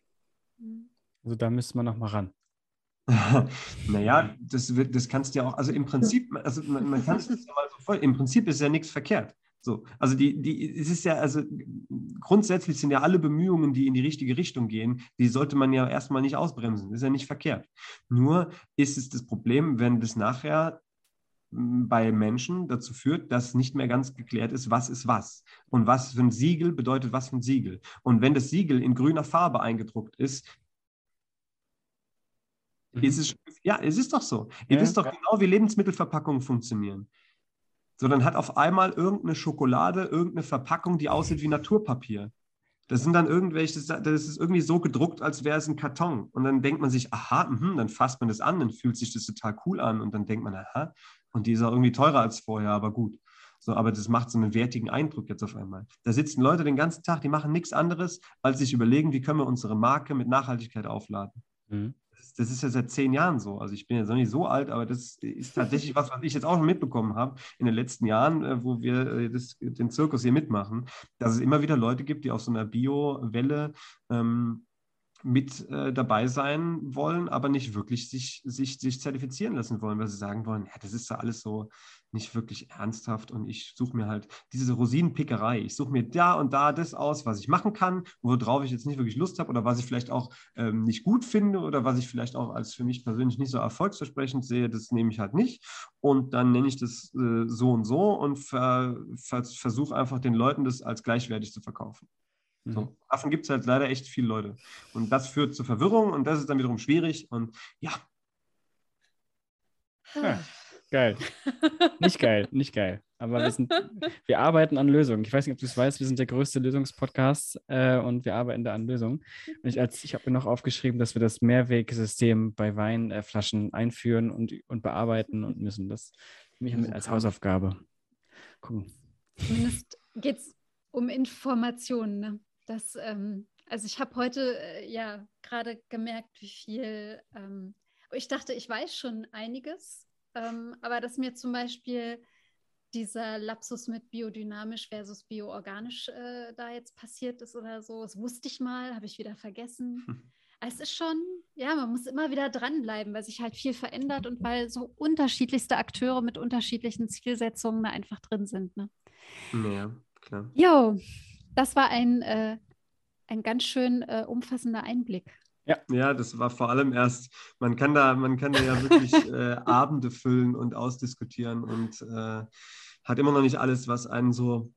Speaker 2: Also da müsste man nochmal ran.
Speaker 3: Naja, das, wird, das kannst du ja auch, also im Prinzip, also man, man kann es ja mal so voll, im Prinzip ist ja nichts verkehrt. So, also die, die, es ist ja, also grundsätzlich sind ja alle Bemühungen, die in die richtige Richtung gehen, die sollte man ja erstmal nicht ausbremsen. Ist ja nicht verkehrt. Nur ist es das Problem, wenn das nachher hm, bei Menschen dazu führt, dass nicht mehr ganz geklärt ist, was ist was. Und was für ein Siegel bedeutet was für ein Siegel. Und wenn das Siegel in grüner Farbe eingedruckt ist, Mhm. Ist es, ja, es ist doch so. Ihr ja. wisst doch genau, wie Lebensmittelverpackungen funktionieren. So, dann hat auf einmal irgendeine Schokolade, irgendeine Verpackung, die aussieht wie Naturpapier. Das sind dann irgendwelche, das ist irgendwie so gedruckt, als wäre es ein Karton. Und dann denkt man sich, aha, mh, dann fasst man das an, dann fühlt sich das total cool an. Und dann denkt man, aha, und die ist auch irgendwie teurer als vorher, aber gut. So, aber das macht so einen wertigen Eindruck jetzt auf einmal. Da sitzen Leute den ganzen Tag, die machen nichts anderes, als sich überlegen, wie können wir unsere Marke mit Nachhaltigkeit aufladen. Mhm das ist ja seit zehn Jahren so. Also ich bin jetzt noch nicht so alt, aber das ist tatsächlich was, was ich jetzt auch schon mitbekommen habe in den letzten Jahren, äh, wo wir äh, das, den Zirkus hier mitmachen, dass es immer wieder Leute gibt, die auf so einer Bio-Welle ähm, mit äh, dabei sein wollen, aber nicht wirklich sich, sich, sich zertifizieren lassen wollen, weil sie sagen wollen, ja, das ist ja alles so nicht wirklich ernsthaft und ich suche mir halt diese Rosinenpickerei. Ich suche mir da und da das aus, was ich machen kann, worauf ich jetzt nicht wirklich Lust habe oder was ich vielleicht auch ähm, nicht gut finde oder was ich vielleicht auch als für mich persönlich nicht so erfolgsversprechend sehe, das nehme ich halt nicht. Und dann nenne ich das äh, so und so und ver, ver, versuche einfach den Leuten das als gleichwertig zu verkaufen. So, mhm. davon gibt es halt leider echt viele Leute. Und das führt zu Verwirrung und das ist dann wiederum schwierig. Und ja.
Speaker 2: ja geil. Nicht geil, nicht geil. Aber wir, sind, wir arbeiten an Lösungen. Ich weiß nicht, ob du es weißt, wir sind der größte Lösungspodcast äh, und wir arbeiten da an Lösungen. Und ich, ich habe mir noch aufgeschrieben, dass wir das Mehrwegsystem bei Weinflaschen einführen und, und bearbeiten und müssen das mich als Hausaufgabe gucken.
Speaker 1: Zumindest geht es um Informationen. Ne? Das, ähm, also ich habe heute äh, ja gerade gemerkt, wie viel, ähm, ich dachte, ich weiß schon einiges, ähm, aber dass mir zum Beispiel dieser Lapsus mit biodynamisch versus bioorganisch äh, da jetzt passiert ist oder so. Das wusste ich mal, habe ich wieder vergessen. Hm. Es ist schon, ja, man muss immer wieder dranbleiben, weil sich halt viel verändert und weil so unterschiedlichste Akteure mit unterschiedlichen Zielsetzungen da einfach drin sind. Ne?
Speaker 3: Ja, klar.
Speaker 1: Jo, das war ein, äh, ein ganz schön äh, umfassender Einblick.
Speaker 3: Ja. ja, das war vor allem erst, man kann da, man kann da ja wirklich [laughs] äh, Abende füllen und ausdiskutieren und äh, hat immer noch nicht alles, was einen so,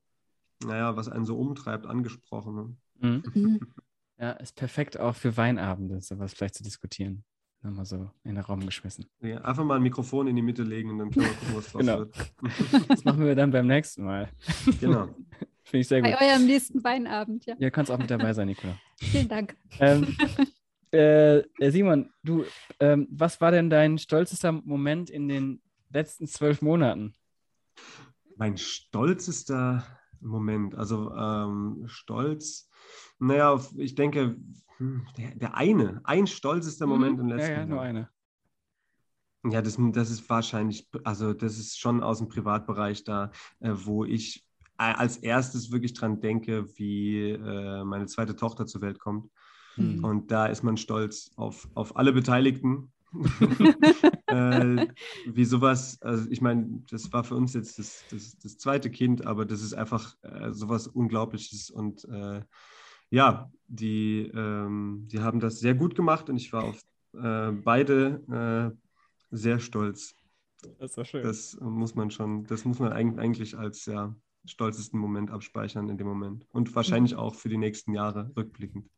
Speaker 3: naja, was einen so umtreibt, angesprochen. Ne? Mhm.
Speaker 2: mhm. [laughs] Ja, ist perfekt auch für Weinabende, sowas vielleicht zu diskutieren. Nochmal so in den Raum geschmissen.
Speaker 3: Ja, einfach mal ein Mikrofon in die Mitte legen und dann können wir gucken, was draus [laughs] genau. wird.
Speaker 2: Das machen wir dann beim nächsten Mal.
Speaker 3: Genau.
Speaker 2: Finde ich sehr gut.
Speaker 1: Bei eurem nächsten Weinabend, ja.
Speaker 2: Ja, kannst auch mit dabei sein, Nicola. [laughs]
Speaker 1: Vielen Dank.
Speaker 2: Ähm, äh, Simon, du, ähm, was war denn dein stolzester Moment in den letzten zwölf Monaten?
Speaker 3: Mein stolzester Moment, also ähm, stolz, naja, ich denke, hm, der, der eine, ein stolzester Moment mhm, im letzten
Speaker 2: Jahr. Ja, ja, nur eine.
Speaker 3: Ja, das, das ist wahrscheinlich, also das ist schon aus dem Privatbereich da, äh, wo ich als erstes wirklich dran denke, wie äh, meine zweite Tochter zur Welt kommt. Mhm. Und da ist man stolz auf, auf alle Beteiligten. [laughs] [laughs] äh, wie sowas, also ich meine, das war für uns jetzt das, das, das zweite Kind, aber das ist einfach äh, sowas Unglaubliches und äh, ja, die, ähm, die haben das sehr gut gemacht und ich war auf äh, beide äh, sehr stolz.
Speaker 2: Das war schön.
Speaker 3: Das muss man schon, das muss man eigentlich als ja, stolzesten Moment abspeichern in dem Moment und wahrscheinlich mhm. auch für die nächsten Jahre rückblickend.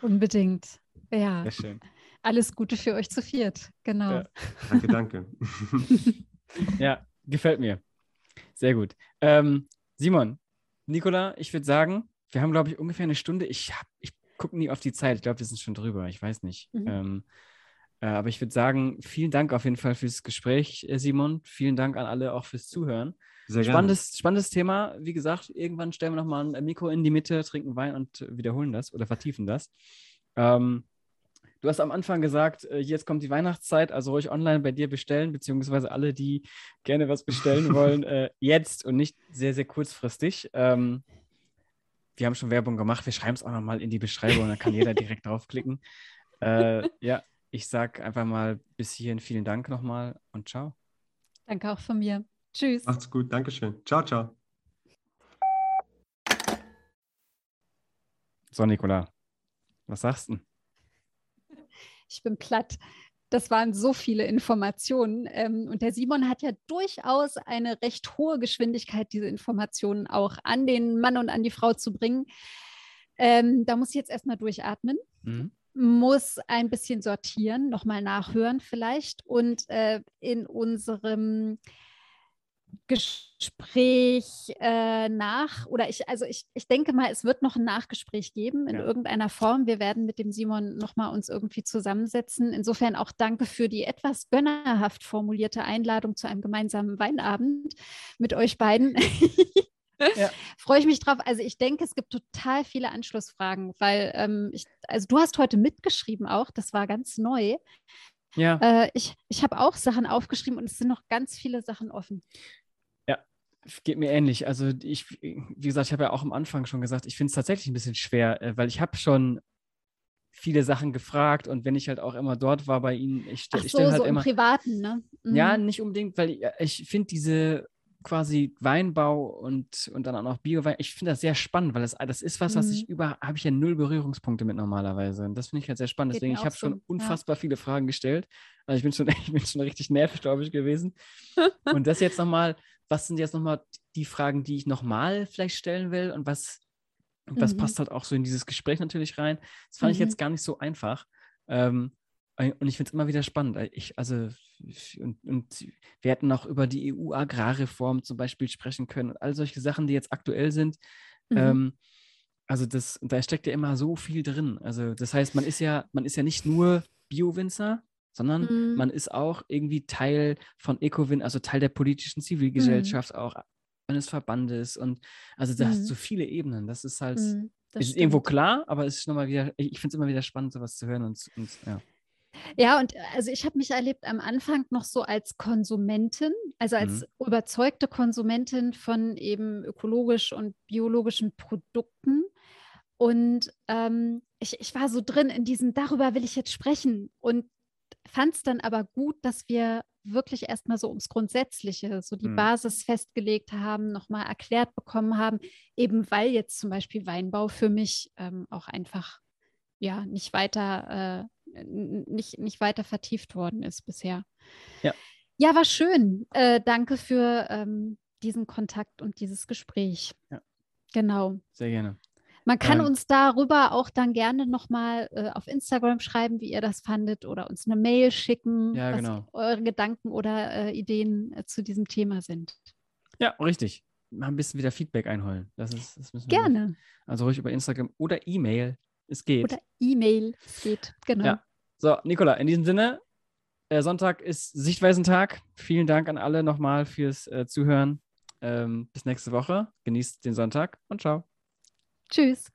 Speaker 1: Unbedingt. Ja. Sehr schön. Alles Gute für euch zu viert. Genau. Ja.
Speaker 3: Danke, danke. [laughs]
Speaker 2: ja, gefällt mir. Sehr gut. Ähm, Simon, Nicola, ich würde sagen, wir haben, glaube ich, ungefähr eine Stunde. Ich, ich gucke nie auf die Zeit. Ich glaube, wir sind schon drüber. Ich weiß nicht. Mhm. Ähm, äh, aber ich würde sagen, vielen Dank auf jeden Fall fürs Gespräch, äh, Simon. Vielen Dank an alle auch fürs Zuhören. Sehr spannendes, gerne. spannendes Thema. Wie gesagt, irgendwann stellen wir nochmal ein Mikro in die Mitte, trinken Wein und wiederholen das oder vertiefen das. Ähm, du hast am Anfang gesagt, äh, jetzt kommt die Weihnachtszeit, also ruhig online bei dir bestellen, beziehungsweise alle, die gerne was bestellen [laughs] wollen, äh, jetzt und nicht sehr, sehr kurzfristig. Ähm, wir haben schon Werbung gemacht, wir schreiben es auch nochmal in die Beschreibung, dann kann jeder direkt draufklicken. [laughs] Äh, ja, ich sage einfach mal bis hierhin vielen Dank nochmal und ciao.
Speaker 1: Danke auch von mir. Tschüss.
Speaker 3: Macht's gut. Dankeschön. Ciao, ciao.
Speaker 2: So, Nicola, was sagst du?
Speaker 1: Ich bin platt. Das waren so viele Informationen. Ähm, und der Simon hat ja durchaus eine recht hohe Geschwindigkeit, diese Informationen auch an den Mann und an die Frau zu bringen. Ähm, da muss ich jetzt erstmal durchatmen. Mhm muss ein bisschen sortieren, nochmal nachhören vielleicht und äh, in unserem Gespräch äh, nach, oder ich, also ich, ich denke mal, es wird noch ein Nachgespräch geben in ja. irgendeiner Form. Wir werden mit dem Simon nochmal uns irgendwie zusammensetzen. Insofern auch danke für die etwas gönnerhaft formulierte Einladung zu einem gemeinsamen Weinabend mit euch beiden. [laughs] Ja. Freue ich mich drauf. Also ich denke, es gibt total viele Anschlussfragen, weil ähm, ich, also du hast heute mitgeschrieben auch, das war ganz neu. Ja. Äh, ich ich habe auch Sachen aufgeschrieben und es sind noch ganz viele Sachen offen.
Speaker 2: Geht mir ähnlich. Also ich, wie gesagt, ich habe ja auch am Anfang schon gesagt, ich finde es tatsächlich ein bisschen schwer, äh, weil ich habe schon viele Sachen gefragt und wenn ich halt auch immer dort war bei ihnen, ich,
Speaker 1: stelle
Speaker 2: so, halt
Speaker 1: so
Speaker 2: immer.
Speaker 1: Im Privaten, ne?
Speaker 2: Mhm. Ja, nicht unbedingt, weil ich, ich finde diese quasi Weinbau und, und dann auch noch Biowein. Ich finde das sehr spannend, weil das, das ist was, was ich mhm. über, habe ich ja null Berührungspunkte mit normalerweise. Und das finde ich halt sehr spannend. Geht Deswegen, ich habe so. schon unfassbar ja. viele Fragen gestellt. Also ich bin schon, [laughs] ich bin schon richtig nervig, glaube ich, gewesen. [laughs] und das jetzt nochmal, was sind jetzt nochmal die Fragen, die ich nochmal vielleicht stellen will und was, was mhm. passt halt auch so in dieses Gespräch natürlich rein. Das fand mhm. ich jetzt gar nicht so einfach. Ähm, und ich finde es immer wieder spannend. Ich, also, und, und, wir hätten auch über die EU-Agrarreform zum Beispiel sprechen können und all solche Sachen, die jetzt aktuell sind. Mhm. Ähm, also das, da steckt ja immer so viel drin. Also das heißt, man ist ja, man ist ja nicht nur Bio-Winzer, sondern mhm. man ist auch irgendwie Teil von Ecowin, also Teil der politischen Zivilgesellschaft, mhm. auch eines Verbandes. Und also da hast du mhm. so viele Ebenen. Das ist halt, mhm, das ist stimmt. irgendwo klar, aber es ist nochmal wieder, ich finde es immer wieder spannend, sowas zu hören und, und ja.
Speaker 1: Ja, und also ich habe mich erlebt am Anfang noch so als Konsumentin, also als mhm. überzeugte Konsumentin von eben ökologisch und biologischen Produkten. Und ähm, ich, ich war so drin in diesem, darüber will ich jetzt sprechen und fand es dann aber gut, dass wir wirklich erstmal so ums Grundsätzliche, so die mhm. Basis festgelegt haben, nochmal erklärt bekommen haben, eben weil jetzt zum Beispiel Weinbau für mich ähm, auch einfach ja nicht weiter, äh, nicht, nicht weiter vertieft worden ist bisher.
Speaker 2: Ja,
Speaker 1: ja war schön. Äh, danke für ähm, diesen Kontakt und dieses Gespräch.
Speaker 2: Ja.
Speaker 1: Genau.
Speaker 2: Sehr gerne.
Speaker 1: Man kann ähm, uns darüber auch dann gerne nochmal äh, auf Instagram schreiben, wie ihr das fandet, oder uns eine Mail schicken,
Speaker 2: ja,
Speaker 1: was
Speaker 2: genau.
Speaker 1: eure Gedanken oder äh, Ideen äh, zu diesem Thema sind.
Speaker 2: Ja, richtig. Mal ein bisschen wieder Feedback einholen. Das ist, das
Speaker 1: müssen wir gerne.
Speaker 2: Nicht. Also ruhig über Instagram oder E-Mail. Es geht.
Speaker 1: Oder E-Mail. Es geht, genau. Ja.
Speaker 2: So, Nicola, in diesem Sinne, äh, Sonntag ist Sichtweisentag. Vielen Dank an alle nochmal fürs äh, Zuhören. Ähm, bis nächste Woche. Genießt den Sonntag und ciao.
Speaker 1: Tschüss.